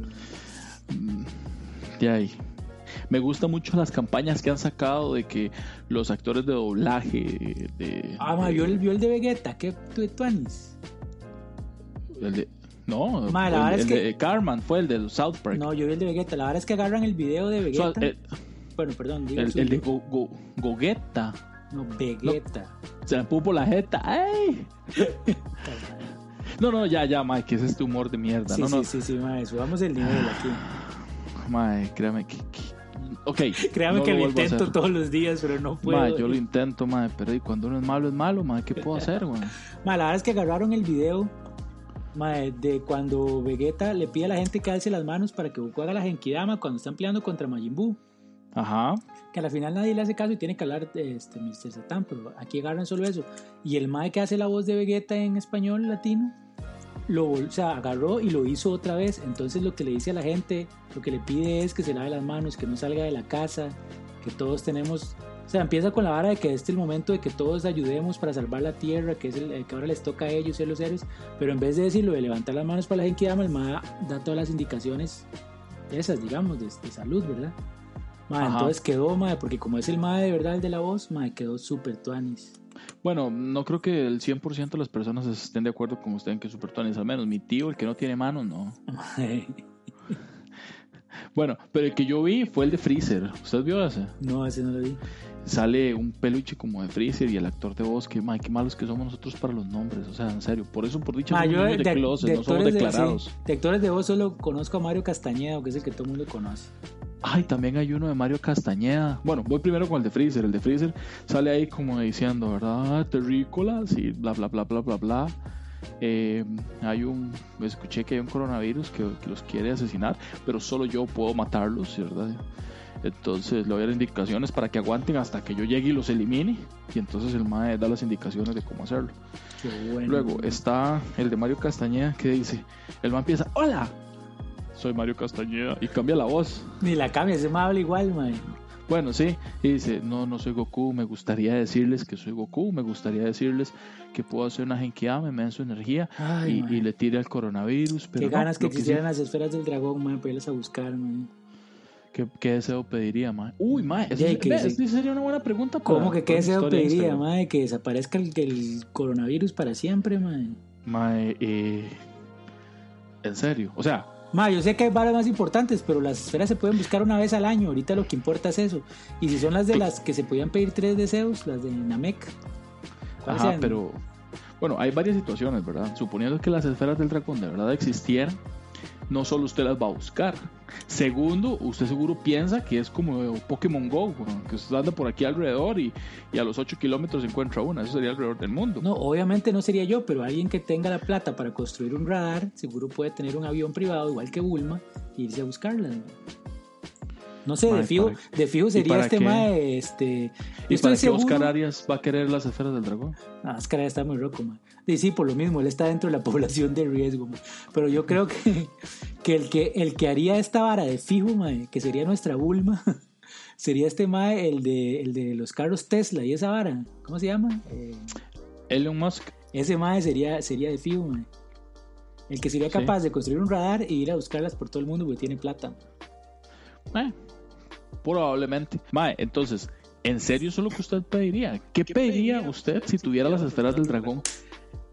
De ahí. Me gustan mucho las campañas que han sacado de que los actores de doblaje de... Ah, ma, vio el, vio el de Vegeta, ¿qué tu tuanis? el de- no, Ma, la el, verdad es el que- de Carman fue el de South Park. No, yo vi el de Vegeta. La verdad es que agarran el video de So- Vegeta. Bueno, perdón, diga el- el de. Go- Go- Gogeta. No, Vegeta. Se la pupo la jeta. ¡Ay! No, no, ya, ya, Mike, que es este humor de mierda. Sí, no, no, sí, sí, sí, mae, subamos el nivel aquí. Mae, créame que... que- Ok. Créame no que lo, intento todos los días, pero no puedo. Mae, yo lo intento, mae, pero y cuando uno es malo es malo, mae, ¿qué puedo hacer, güey? Mae, la verdad es que agarraron el video mae, de cuando Vegeta le pide a la gente que alce las manos para que Goku haga la Genkidama cuando están peleando contra Majin Buu. Ajá. Que a la final nadie le hace caso y tiene que hablar de este, Mr. Satan, pero aquí agarran solo eso. Y el mae que hace la voz de Vegeta en español latino, lo, o sea, agarró y lo hizo otra vez. Entonces lo que le dice a la gente, lo que le pide es que se lave las manos, que no salga de la casa, que todos tenemos... O sea, empieza con la vara de que este es el momento de que todos ayudemos para salvar la tierra, que es el, el que ahora les toca a ellos ser los héroes. Pero en vez de decirlo de levantar las manos para la Genkidama, el mae da todas las indicaciones esas, digamos, de, de salud, ¿verdad? Mae, Ajá. entonces quedó, mae, porque como es el mae de verdad el de la voz, mae, quedó súper tuanis. Bueno, no creo que el 100% de las personas estén de acuerdo con usted en que Super Tony es al menos. Mi tío, el que no tiene manos, no. Bueno, pero el que yo vi fue el de Freezer. ¿Usted vio ese? no, ese no lo vi. Sale un peluche como de Freezer y el actor de voz, que, mae, qué malos que somos nosotros para los nombres. O sea, en serio. Por eso, por dicha, somos yo niños de, closet, no somos de- declarados. sí, de actores de voz solo conozco a Mario Castañeda, que es el que todo el mundo conoce. Ay, también hay uno de Mario Castañeda. Bueno, voy primero con el de Freezer. El de Freezer sale ahí como diciendo, ¿verdad? Terrícolas y bla, bla, bla, bla, bla, bla. Eh, hay un, escuché que hay un coronavirus que, que los quiere asesinar, pero solo yo puedo matarlos, ¿verdad? Entonces le voy a dar indicaciones para que aguanten hasta que yo llegue y los elimine. Y entonces el MAE da las indicaciones de cómo hacerlo. Qué bueno. Luego está el de Mario Castañeda que dice, el man empieza, hola, soy Mario Castañeda y cambia la voz. Ni la cambia, ese mae habla igual, mae. Bueno, sí, y dice, no, no soy Goku, me gustaría decirles que soy Goku, me gustaría decirles que puedo hacer una Genkidama, me dan su energía Ay, y, y le tire al coronavirus, pero Qué no, ganas que sí- existieran las esferas del dragón, mae, para irlas a buscar, mae. ¿qué, qué deseo pediría, mae? Uy, eso, que ve, sí. sí sería una buena pregunta. ¿Cómo para- que qué deseo de pediría, mae? Que desaparezca el, el coronavirus para siempre, mae. Mae, eh, en serio, o sea, Ma, yo sé que hay varas más importantes, pero las esferas se pueden buscar una vez al año. Ahorita lo que importa es eso. Y si son las de las que se podían pedir tres deseos, las de Namek. ¿cuáles Ajá, pero bueno, hay varias situaciones, ¿verdad? Suponiendo que las esferas del dragón de verdad existieran, no solo usted las va a buscar. Segundo, usted seguro piensa que es como Pokémon Go, que usted anda por aquí alrededor y, a los 8 kilómetros encuentra una. Eso sería alrededor del mundo. No, obviamente no sería yo, pero alguien que tenga la plata para construir un radar, seguro puede tener un avión privado, igual que Bulma, e irse a buscarlas. ma. No sé, de fijo, ¿para de fijo sería este mae, este... ¿Y estoy para qué seguro- Oscar Arias va a querer las esferas del dragón? Ah, Oscar ya está muy roco, man. Y sí, por lo mismo, él está dentro de la población de riesgo, man. Pero yo creo que, que, el que el que haría esta vara de fijo, mae, que sería nuestra Bulma, sería este mae, el de, el de los carros Tesla y esa vara. ¿Cómo se llama? Eh, Elon Musk. ese mae sería, sería de fijo, mae. El que sería Sí. capaz de construir un radar y ir a buscarlas por todo el mundo porque tiene plata. Eh, Probablemente. Mae, entonces, ¿en serio eso es lo que usted pediría? ¿Qué pediría usted si tuviera las esferas del dragón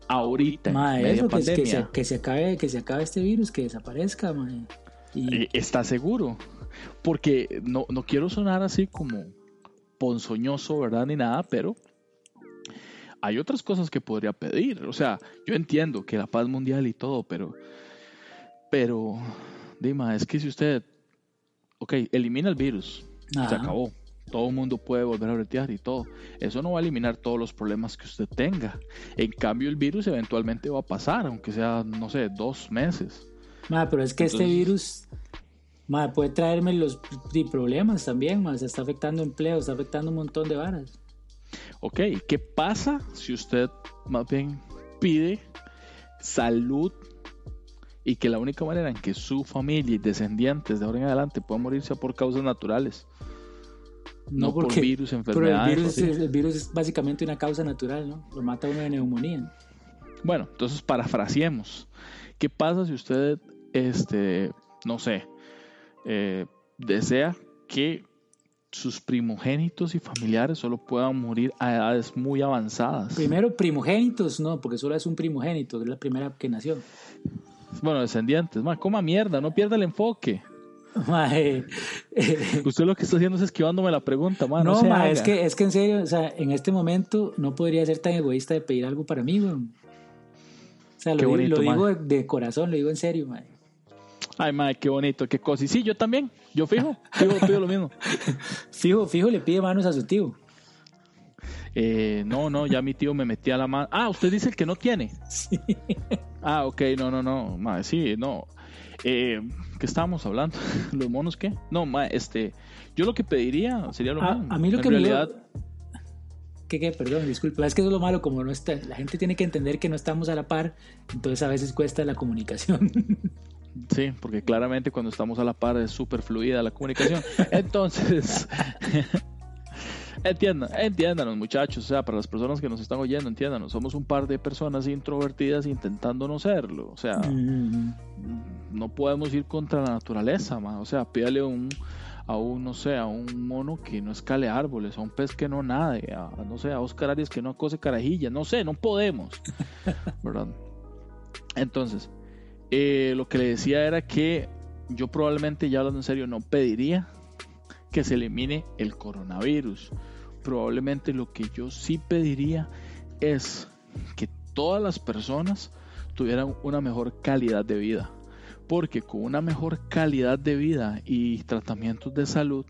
ahorita? Mae, media eso, que, que, pandemia? se, que, se acabe, que se acabe este virus, que desaparezca, mae. Y, Eh, ¿Está seguro? Porque no, no quiero sonar así como ponzoñoso, ¿verdad? Ni nada, pero hay otras cosas que podría pedir. O sea, yo entiendo que la paz mundial y todo, pero, pero, Dima, es que si usted, ok, elimina el virus, se acabó. Todo el mundo puede volver a bretear y todo. Eso no va a eliminar todos los problemas que usted tenga. En cambio, el virus eventualmente va a pasar, aunque sea, no sé, dos meses. mae, pero es que este virus mae, puede traerme los problemas también, mae. Se está afectando empleo, está afectando un montón de varas. Ok, ¿qué pasa si usted más bien pide salud y que la única manera en que su familia y descendientes de ahora en adelante puedan morirse sea por causas naturales? No, por virus, pero el enfermedades. virus, es, el virus es básicamente una causa natural, ¿no? Lo mata a uno de neumonía. Bueno, entonces parafraseemos. ¿Qué pasa si usted, este, no sé, eh, desea que sus primogénitos y familiares solo puedan morir a edades muy avanzadas? Primero, primogénitos, no, porque solo es un primogénito, es la primera que nació. Bueno, descendientes. Ma, coma mierda, no pierda el enfoque. Mae, eh, Usted lo que está haciendo es esquivándome la pregunta, ma, no, haga. es que, es que en serio, o sea, en este momento no podría ser tan egoísta de pedir algo para mí, weón. O sea, lo, bonito, lo digo mae. de, de corazón, lo digo en serio, mae. Ay, madre, qué bonito, qué cosa. Y sí, yo también. Yo fijo, fijo, pido lo mismo. Fijo, fijo, le pide manos a su tío. Eh, no, no, ya mi tío me metía la mano. Ah, usted dice el que no tiene. Sí. Ah, ok, no, no, no, sí, no. Eh, ¿Qué estábamos hablando? ¿Los monos qué? No, madre, este, yo lo que pediría sería lo A, mismo. a mí lo en que me realidad, ¿Qué, qué? Perdón, disculpa. Es que eso es lo malo, como no está, la gente tiene que entender que no estamos a la par, entonces a veces cuesta la comunicación. Sí, porque claramente cuando estamos a la par es súper fluida la comunicación. Entonces, entiendan, entiéndanos muchachos, o sea, para las personas que nos están oyendo, entiéndanos, somos un par de personas introvertidas intentando no serlo, o sea, Mm, no podemos ir contra la naturaleza, ma. o sea, pídale un, a un, no sé, a un mono que no escale árboles, a un pez que no nade, a, no sé, a Oscar Arias que no cose carajillas, no sé, no podemos, ¿verdad? Entonces, eh, lo que le decía era que yo probablemente, ya hablando en serio, no pediría que se elimine el coronavirus. Probablemente lo que yo sí pediría es que todas las personas tuvieran una mejor calidad de vida. Porque con una mejor calidad de vida y tratamientos de salud,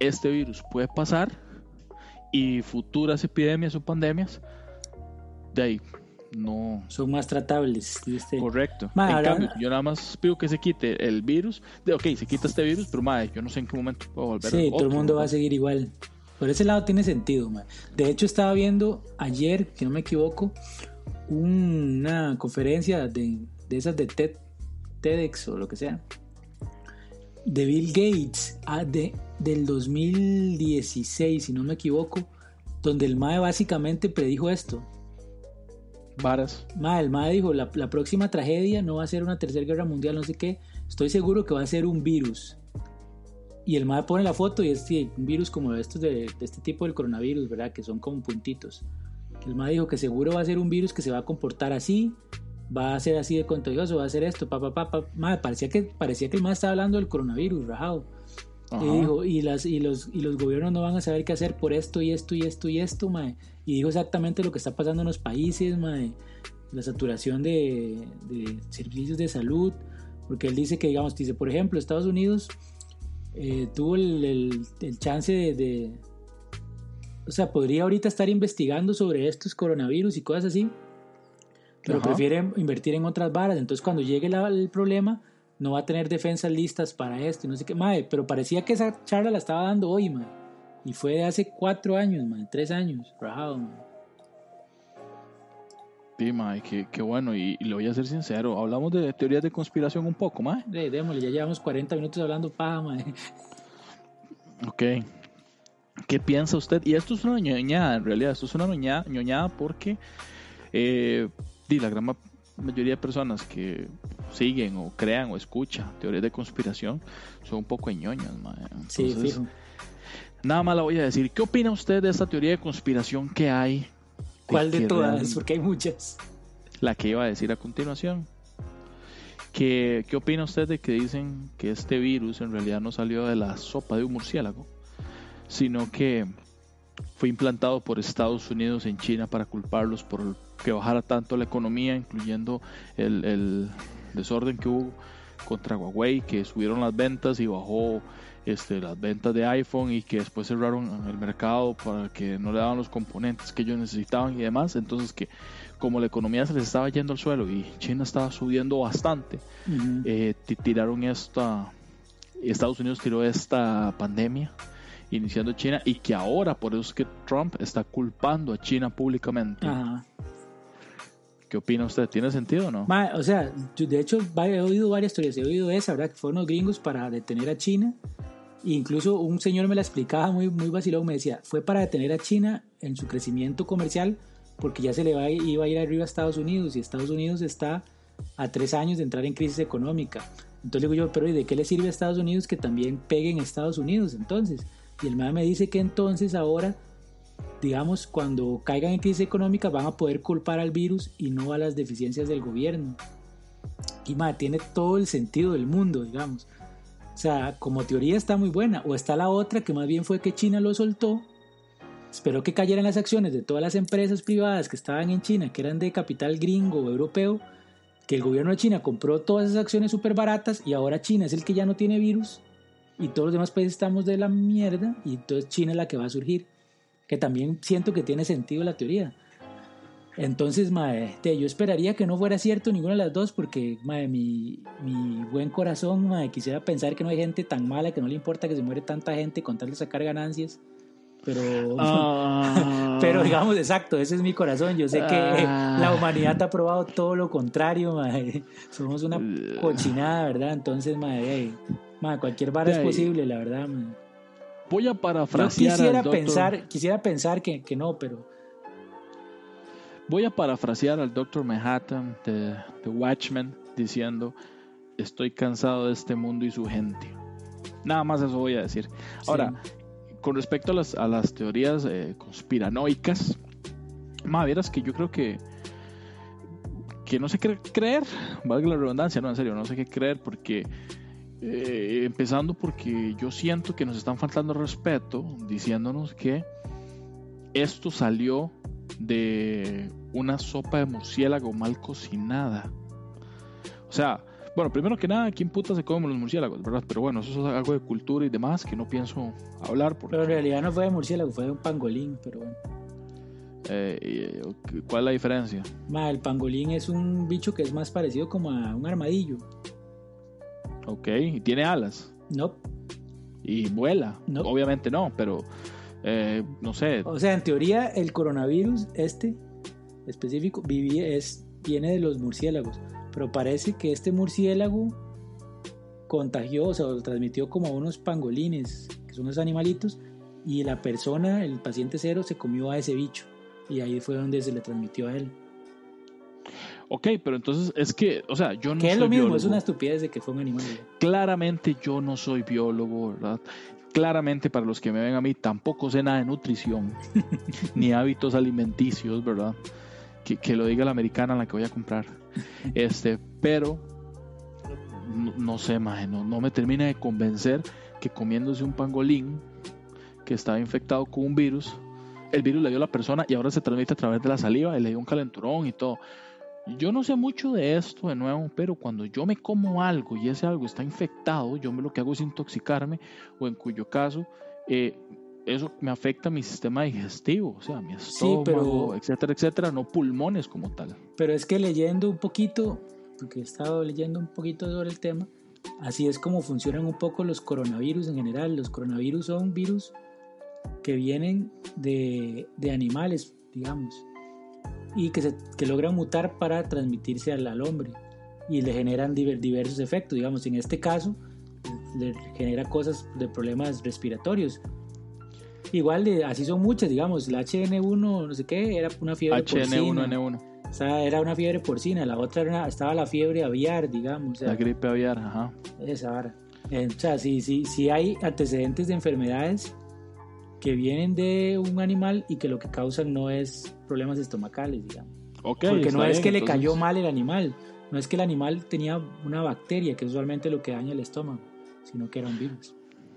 este virus puede pasar y futuras epidemias o pandemias, de ahí no, son más tratables. usted. Correcto. Ma, en ahora- cambio, yo nada más pido que se quite el virus. De, ok, se quita este virus, pero madre, yo no sé en qué momento puedo volver Sí, a todo el otro, mundo va a seguir igual. Por ese lado tiene sentido, man. De hecho, estaba viendo ayer, que no me equivoco, una conferencia de, de esas de TED, TEDx o lo que sea, de Bill Gates ah, de, del 2016, si no me equivoco, donde el MAE básicamente predijo esto. Varas. Ma, el MAE dijo, la, la próxima tragedia no va a ser una tercera guerra mundial, no sé qué, estoy seguro que va a ser un virus. Y el MAE pone la foto y es sí, un virus como estos de, de este tipo del coronavirus, ¿verdad? Que son como puntitos. El MAE dijo que seguro va a ser un virus que se va a comportar así, va a ser así de contagioso, va a ser esto, pa, pa, pa, pa. Ma, parecía que, parecía que el MAE estaba hablando del coronavirus, rajado. Ajá. Y dijo, y, las, y, los, y los gobiernos no van a saber qué hacer por esto y esto y esto y esto, mae. Y dijo exactamente lo que está pasando en los países, mae. La saturación de, de servicios de salud. Porque él dice que, digamos, dice, por ejemplo, Estados Unidos eh, tuvo el, el- el chance de, de- O sea, podría ahorita estar investigando sobre estos coronavirus y cosas así. Pero Ajá. prefiere invertir en otras varas. Entonces, cuando llegue la- el problema, no va a tener defensas listas para esto y no sé qué. Mae, pero parecía que esa charla la estaba dando hoy, mae. Y fue de hace cuatro años, mae, tres años. Rajado. Sí, mae, qué, qué bueno. Y, y le voy a ser sincero. Hablamos de teorías de conspiración un poco, mae. Eh, démosle, ya llevamos 40 minutos hablando paja, mae. Ok. ¿Qué piensa usted? Y esto es una ñoñada, en realidad. Esto es una ñoñada, ñoñada porque eh, la gran ma- mayoría de personas que siguen o crean o escuchan teorías de conspiración son un poco ñoñas, mae. Sí, Entonces, fijo. Nada más la voy a decir. ¿Qué opina usted de esta teoría de conspiración que hay? ¿Cuál de todas? Porque hay muchas. La que iba a decir a continuación. ¿Qué, ¿Qué opina usted de que dicen que este virus en realidad no salió de la sopa de un murciélago, sino que fue implantado por Estados Unidos en China para culparlos por que bajara tanto la economía, incluyendo el, el desorden que hubo contra Huawei, que subieron las ventas y bajó este, las ventas de iPhone y que después cerraron el mercado para que no le daban los componentes que ellos necesitaban y demás. Entonces que como la economía se les estaba yendo al suelo y China estaba subiendo bastante, eh, ti- tiraron esta, Estados Unidos tiró esta pandemia iniciando China y que ahora por eso es que Trump está culpando a China públicamente. Ajá. ¿Qué opina usted? ¿Tiene sentido o no? Ma, o sea, de hecho he oído varias teorías. He oído esa, ¿verdad? Que fueron los gringos para detener a China. Incluso un señor me la explicaba muy, muy vacilón. Me decía, fue para detener a China en su crecimiento comercial porque ya se le va, iba a ir arriba a Estados Unidos y Estados Unidos está a tres años de entrar en crisis económica. Entonces digo yo, pero ¿y de qué le sirve a Estados Unidos que también peguen a Estados Unidos entonces? Y el MAE me dice que entonces ahora digamos, cuando caigan en crisis económica van a poder culpar al virus y no a las deficiencias del gobierno. Y ma, tiene todo el sentido del mundo, digamos. Sea, como teoría está muy buena. O está la otra, que más bien fue que China lo soltó. Esperó que cayeran las acciones de todas las empresas privadas que estaban en China, que eran de capital gringo o europeo, que el gobierno de China compró todas esas acciones súper baratas y ahora China es el que ya no tiene virus y todos los demás países estamos de la mierda y entonces China es la que va a surgir que también siento que tiene sentido la teoría. Entonces, mae, te- yo esperaría que no fuera cierto ninguna de las dos porque, mae, mi, mi buen corazón, mae, quisiera pensar que no hay gente tan mala que no le importa que se muere tanta gente con tal de sacar ganancias. Pero, Ah. pero digamos, exacto, ese es mi corazón. Yo sé que Ah. la humanidad ha probado todo lo contrario, mae. Somos una cochinada, ¿verdad? Entonces, mae, mae, cualquier vara es posible, la verdad, mae. Voy a Yo parafrasear quisiera al doctor, pensar, quisiera pensar que, que no, pero Voy a parafrasear al Dr. Manhattan de, de Watchmen diciendo, estoy cansado de este mundo y su gente. Nada más eso voy a decir. Ahora, con respecto a las, a las teorías eh, conspiranoicas, vieras que yo creo que que no sé qué creer, valga la redundancia, no, en serio, no sé qué creer porque eh, empezando porque yo siento que nos están faltando respeto diciéndonos que esto salió de una sopa de murciélago mal cocinada. O sea, bueno, primero que nada, ¿quién puta se come los murciélagos, verdad? Pero bueno, eso es algo de cultura y demás que no pienso hablar porque Pero en realidad no fue de murciélago, fue de un pangolín, pero bueno. eh, ¿cuál es la diferencia? Ma, el pangolín es un bicho que es más parecido como a un armadillo. Ok, y tiene alas No, y vuela. No. Obviamente no, pero eh, no sé. o sea, en teoría el coronavirus este específico vivía, es, viene de los murciélagos, pero parece que este murciélago contagió, o sea, lo transmitió como a unos pangolines, que son unos animalitos, y la persona, el paciente cero, se comió a ese bicho, y ahí fue donde se le transmitió a él. Ok, pero entonces es que, o sea, yo no que es soy lo mismo, biólogo. es una estupidez de que fue un animal. Claramente yo no soy biólogo, ¿verdad? Claramente para los que me ven a mí tampoco sé nada de nutrición, ni hábitos alimenticios, ¿verdad? Que, que lo diga la americana la que voy a comprar. Este, pero no, no sé, maje, no, no me termina de convencer que comiéndose un pangolín que estaba infectado con un virus, el virus le dio a la persona y ahora se transmite a través de la saliva y le dio un calenturón y todo. Yo no sé mucho de esto de nuevo, pero cuando yo me como algo y ese algo está infectado, yo me lo que hago es intoxicarme o en cuyo caso eh, eso me afecta a mi sistema digestivo, o sea, mi estómago, pero- etcétera, etcétera, no pulmones como tal. Pero es que leyendo un poquito, porque he estado leyendo un poquito sobre el tema, así es como funcionan un poco los coronavirus en general. Los coronavirus son virus que vienen de, de animales, digamos, y que, se, que logran mutar para transmitirse al, al hombre y le generan diver- diversos efectos. Digamos, en este caso, le genera cosas de problemas respiratorios. Igual, de, así son muchas, digamos, el HN1, no sé qué, era una fiebre porcina. HN1N1. O sea, era una fiebre porcina, la otra era una- estaba la fiebre aviar, digamos. o sea, La gripe aviar, ajá. esa vara. Eh, o sea, sí, sí, sí hay antecedentes de enfermedades que vienen de un animal y que lo que causan no es problemas estomacales, digamos. Porque no es bien, que le cayó mal el animal, no es que el animal tenía una bacteria, que es usualmente lo que daña el estómago, sino que era un virus.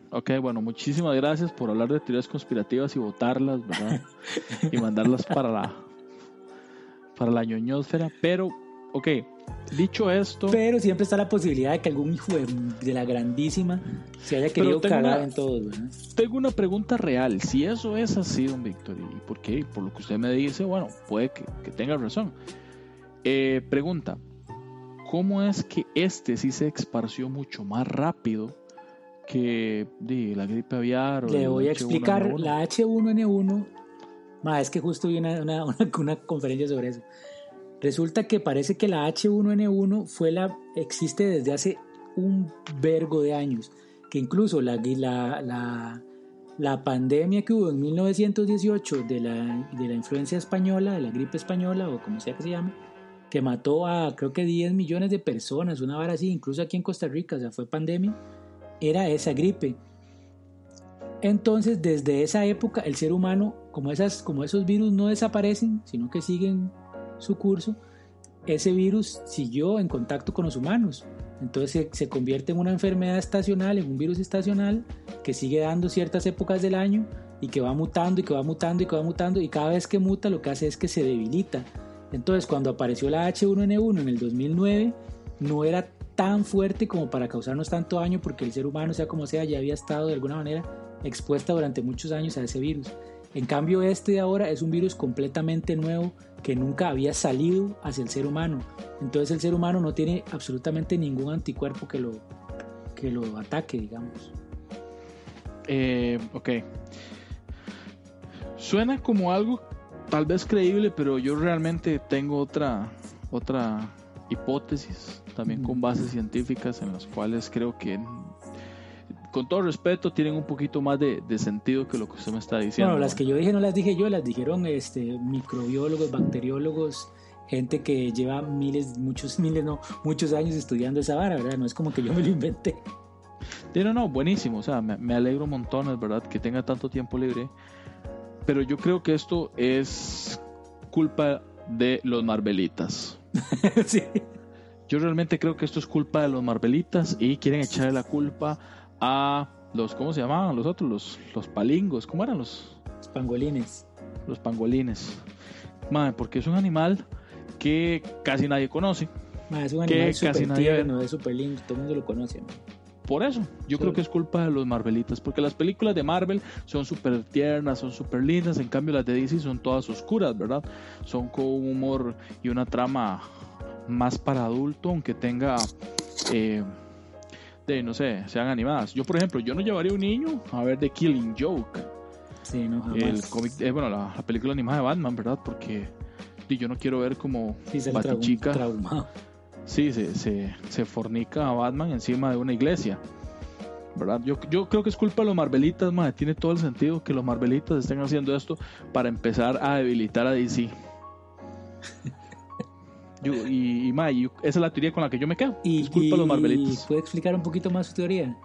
Ok, bueno, muchísimas gracias por hablar de teorías conspirativas y votarlas, ¿verdad? y mandarlas para la para la ñoñosfera. Pero, ok, dicho esto, Pero siempre está la posibilidad de que algún hijo de, de la grandísima se haya querido cagar una- en todos, ¿verdad? tengo una pregunta real. Si eso es así, don Víctor, ¿y por qué? Por lo que usted me dice, bueno, puede que, que tenga razón. Eh, pregunta, ¿cómo es que este sí se esparció mucho más rápido que la gripe aviar? O Le voy a H1N1? explicar la H1N1. Ma, es que justo vi una, una, una- una conferencia sobre eso. Resulta que parece que la H1N1 fue la, existe desde hace un vergo de años. Que incluso la, la, la, pandemia que hubo en 1918 de la, de la influencia española, de la gripe española o como sea que se llame, que mató a creo que 10 millones de personas, una vara así, incluso aquí en Costa Rica, o sea, fue pandemia, era esa gripe. Entonces, desde esa época, el ser humano, como, esas, como esos virus no desaparecen, sino que siguen su curso, ese virus siguió en contacto con los humanos. Entonces se, se convierte en una enfermedad estacional, en un virus estacional, que sigue dando ciertas épocas del año y que va mutando y que va mutando y que va mutando y cada vez que muta lo que hace es que se debilita. Entonces cuando apareció la H1N1 en el 2009, no era tan fuerte como para causarnos tanto daño porque el ser humano, sea como sea, ya había estado de alguna manera expuesta durante muchos años a ese virus. En cambio, este de ahora es un virus completamente nuevo que nunca había salido hacia el ser humano. Entonces el ser humano no tiene absolutamente ningún anticuerpo que lo, que lo ataque, digamos. Eh, ok. Suena como algo tal vez creíble, pero yo realmente tengo otra, otra hipótesis, también con bases científicas, en las cuales creo que, con todo respeto, tienen un poquito más de, de sentido que lo que usted me está diciendo. Bueno, las que yo dije no las dije yo, las dijeron este, microbiólogos, bacteriólogos, gente que lleva miles, muchos miles, no, muchos años estudiando esa vara, ¿verdad? No es como que yo me lo inventé. Sí, no, no, buenísimo. O sea, me, me alegro montones, ¿verdad? Que tenga tanto tiempo libre. Pero yo creo que esto es culpa de los Marvelitas. sí. Yo realmente creo que esto es culpa de los Marvelitas y quieren echarle la culpa a los, ¿cómo se llamaban los otros? Los, los palingos, ¿cómo eran los, Los pangolines. los pangolines? Madre, porque es un animal que casi nadie conoce. Ma, es un Que animal casi súper nadie tierno, es súper lindo, todo el mundo lo conoce. Por eso, yo creo que es culpa de los Marvelitas, porque las películas de Marvel son súper tiernas, son súper lindas, en cambio las de DC son todas oscuras, ¿verdad? Son con un humor y una trama más para adulto, aunque tenga, eh, de, no sé, sean animadas. Yo, por ejemplo, yo no llevaría a un niño a ver The Killing Joke, Sí, no, jamás. el cómic, eh, bueno, la, la película animada de Batman, ¿verdad? Porque yo no quiero ver como sí, Batichica. traumado. Sí, se, se, se fornica a Batman encima de una iglesia. ¿Verdad? Yo, yo creo que es culpa de los Marvelitas, madre. Tiene todo el sentido que los Marvelitas estén haciendo esto para empezar a debilitar a DC. Yo, y, y, madre, yo- esa es la teoría con la que yo me quedo. Y, es culpa de los y- Marvelitas. ¿Puede explicar un poquito más su teoría?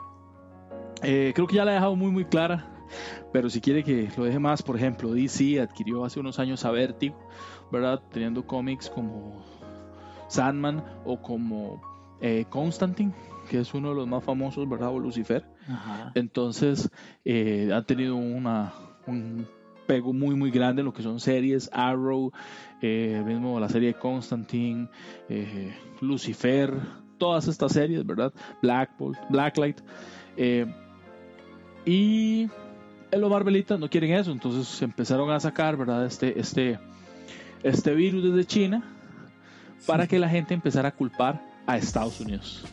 Eh, creo que ya la he dejado muy, muy clara. Pero si quiere que lo deje más, por ejemplo, DC adquirió hace unos años a Vertigo, ¿verdad? Teniendo cómics como Sandman o como eh, Constantine, que es uno de los más famosos, ¿verdad? O Lucifer. Ajá. Entonces, eh, han tenido una, un pego muy, muy grande en lo que son series, Arrow, eh, mismo la serie de Constantine, eh, Lucifer, todas estas series, ¿verdad? Black Bolt, Blacklight. eh, y los Marvelitas no quieren eso, entonces empezaron a sacar, ¿verdad? Este, este, este virus desde China para que la gente empezara a culpar a Estados Unidos.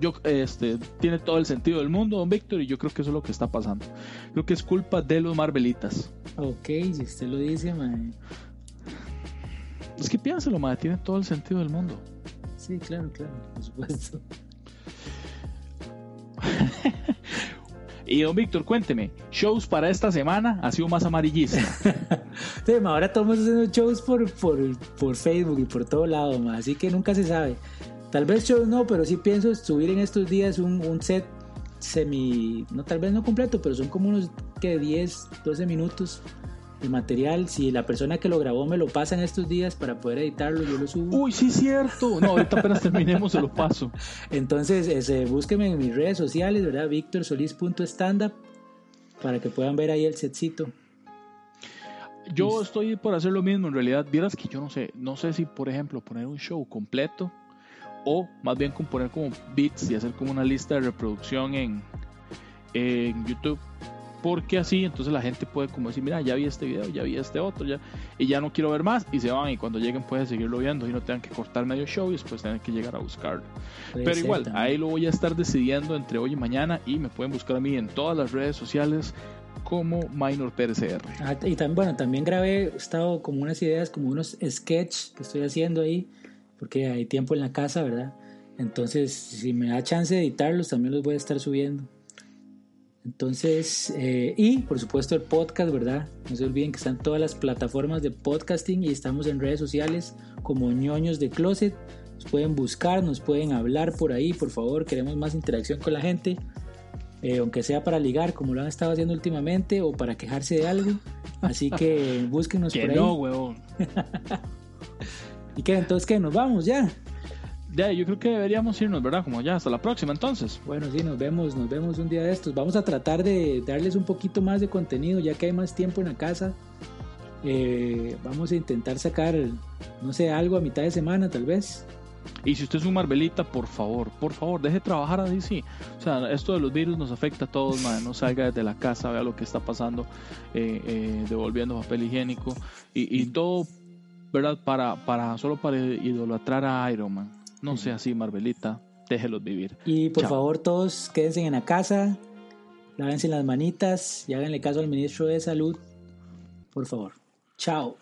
Yo, este, tiene todo el sentido del mundo, don Víctor, y yo creo que eso es lo que está pasando. Creo que es culpa de los Marvelitas. Ok, si usted lo dice, ma. Es que piénselo, madre, tiene todo el sentido del mundo. Sí, claro, claro, por supuesto. Y don Víctor, cuénteme, shows para esta semana ha sido más amarillista. sí, ahora estamos haciendo shows por, por, por Facebook y por todo lado, ma, así que nunca se sabe. Tal vez shows no, pero sí pienso subir en estos días un, un set semi, no tal vez no completo, pero son como unos que 10, 12 minutos de material. Si la persona que lo grabó me lo pasa en estos días para poder editarlo, yo lo subo. Uy, sí, cierto. No, ahorita apenas terminemos se lo paso. Entonces, ese, búsquenme en mis redes sociales, ¿verdad? VictorSolis.standup para que puedan ver ahí el setcito. Yo estoy por hacer lo mismo, en realidad. Vieras que yo no sé, no sé si, por ejemplo, poner un show completo o más bien componer como beats y hacer como una lista de reproducción en, en YouTube porque así entonces la gente puede como decir, mira, ya vi este video, ya vi este otro, ya, y ya no quiero ver más, y se van, y cuando lleguen pueden seguirlo viendo y no tengan que cortar medio show y después tienen que llegar a buscarlo. Pero igual, ahí lo voy a estar decidiendo entre hoy y mañana, y me pueden buscar a mí en todas las redes sociales como Minor PRCR. Ah, y también, bueno, también grabé, he estado como unas ideas, como unos sketch que estoy haciendo ahí, porque hay tiempo en la casa, ¿verdad? Entonces, si me da chance de editarlos, también los voy a estar subiendo. Entonces, eh, y por supuesto el podcast, ¿verdad? No se olviden que están todas las plataformas de podcasting y estamos en redes sociales como ñoños de closet. Nos pueden buscar, nos pueden hablar por ahí, por favor, queremos más interacción con la gente. Eh, aunque sea para ligar, como lo han estado haciendo últimamente, o para quejarse de algo. Así que búsquenos por ahí. No, huevón. ¿Y qué? Entonces, ¿qué? ¿Nos vamos ya? Ya, yo creo que deberíamos irnos, ¿verdad? Como ya, hasta la próxima entonces. Bueno, sí, nos vemos, nos vemos un día de estos. Vamos a tratar de darles un poquito más de contenido, ya que hay más tiempo en la casa. Eh, vamos a intentar sacar, no sé, algo a mitad de semana tal vez. Y si usted es un Marvelita, por favor, por favor, deje de trabajar a DC. O sea, esto de los virus nos afecta a todos, man. No salga desde la casa, vea lo que está pasando, eh, eh, devolviendo papel higiénico y, y, todo, ¿verdad? Para, para, solo para idolatrar a Iron Man. No sea así, Marvelita. Déjelos vivir. Y por favor, todos quédense en la casa, lávense las manitas y háganle caso al ministro de Salud. Por favor. Chao.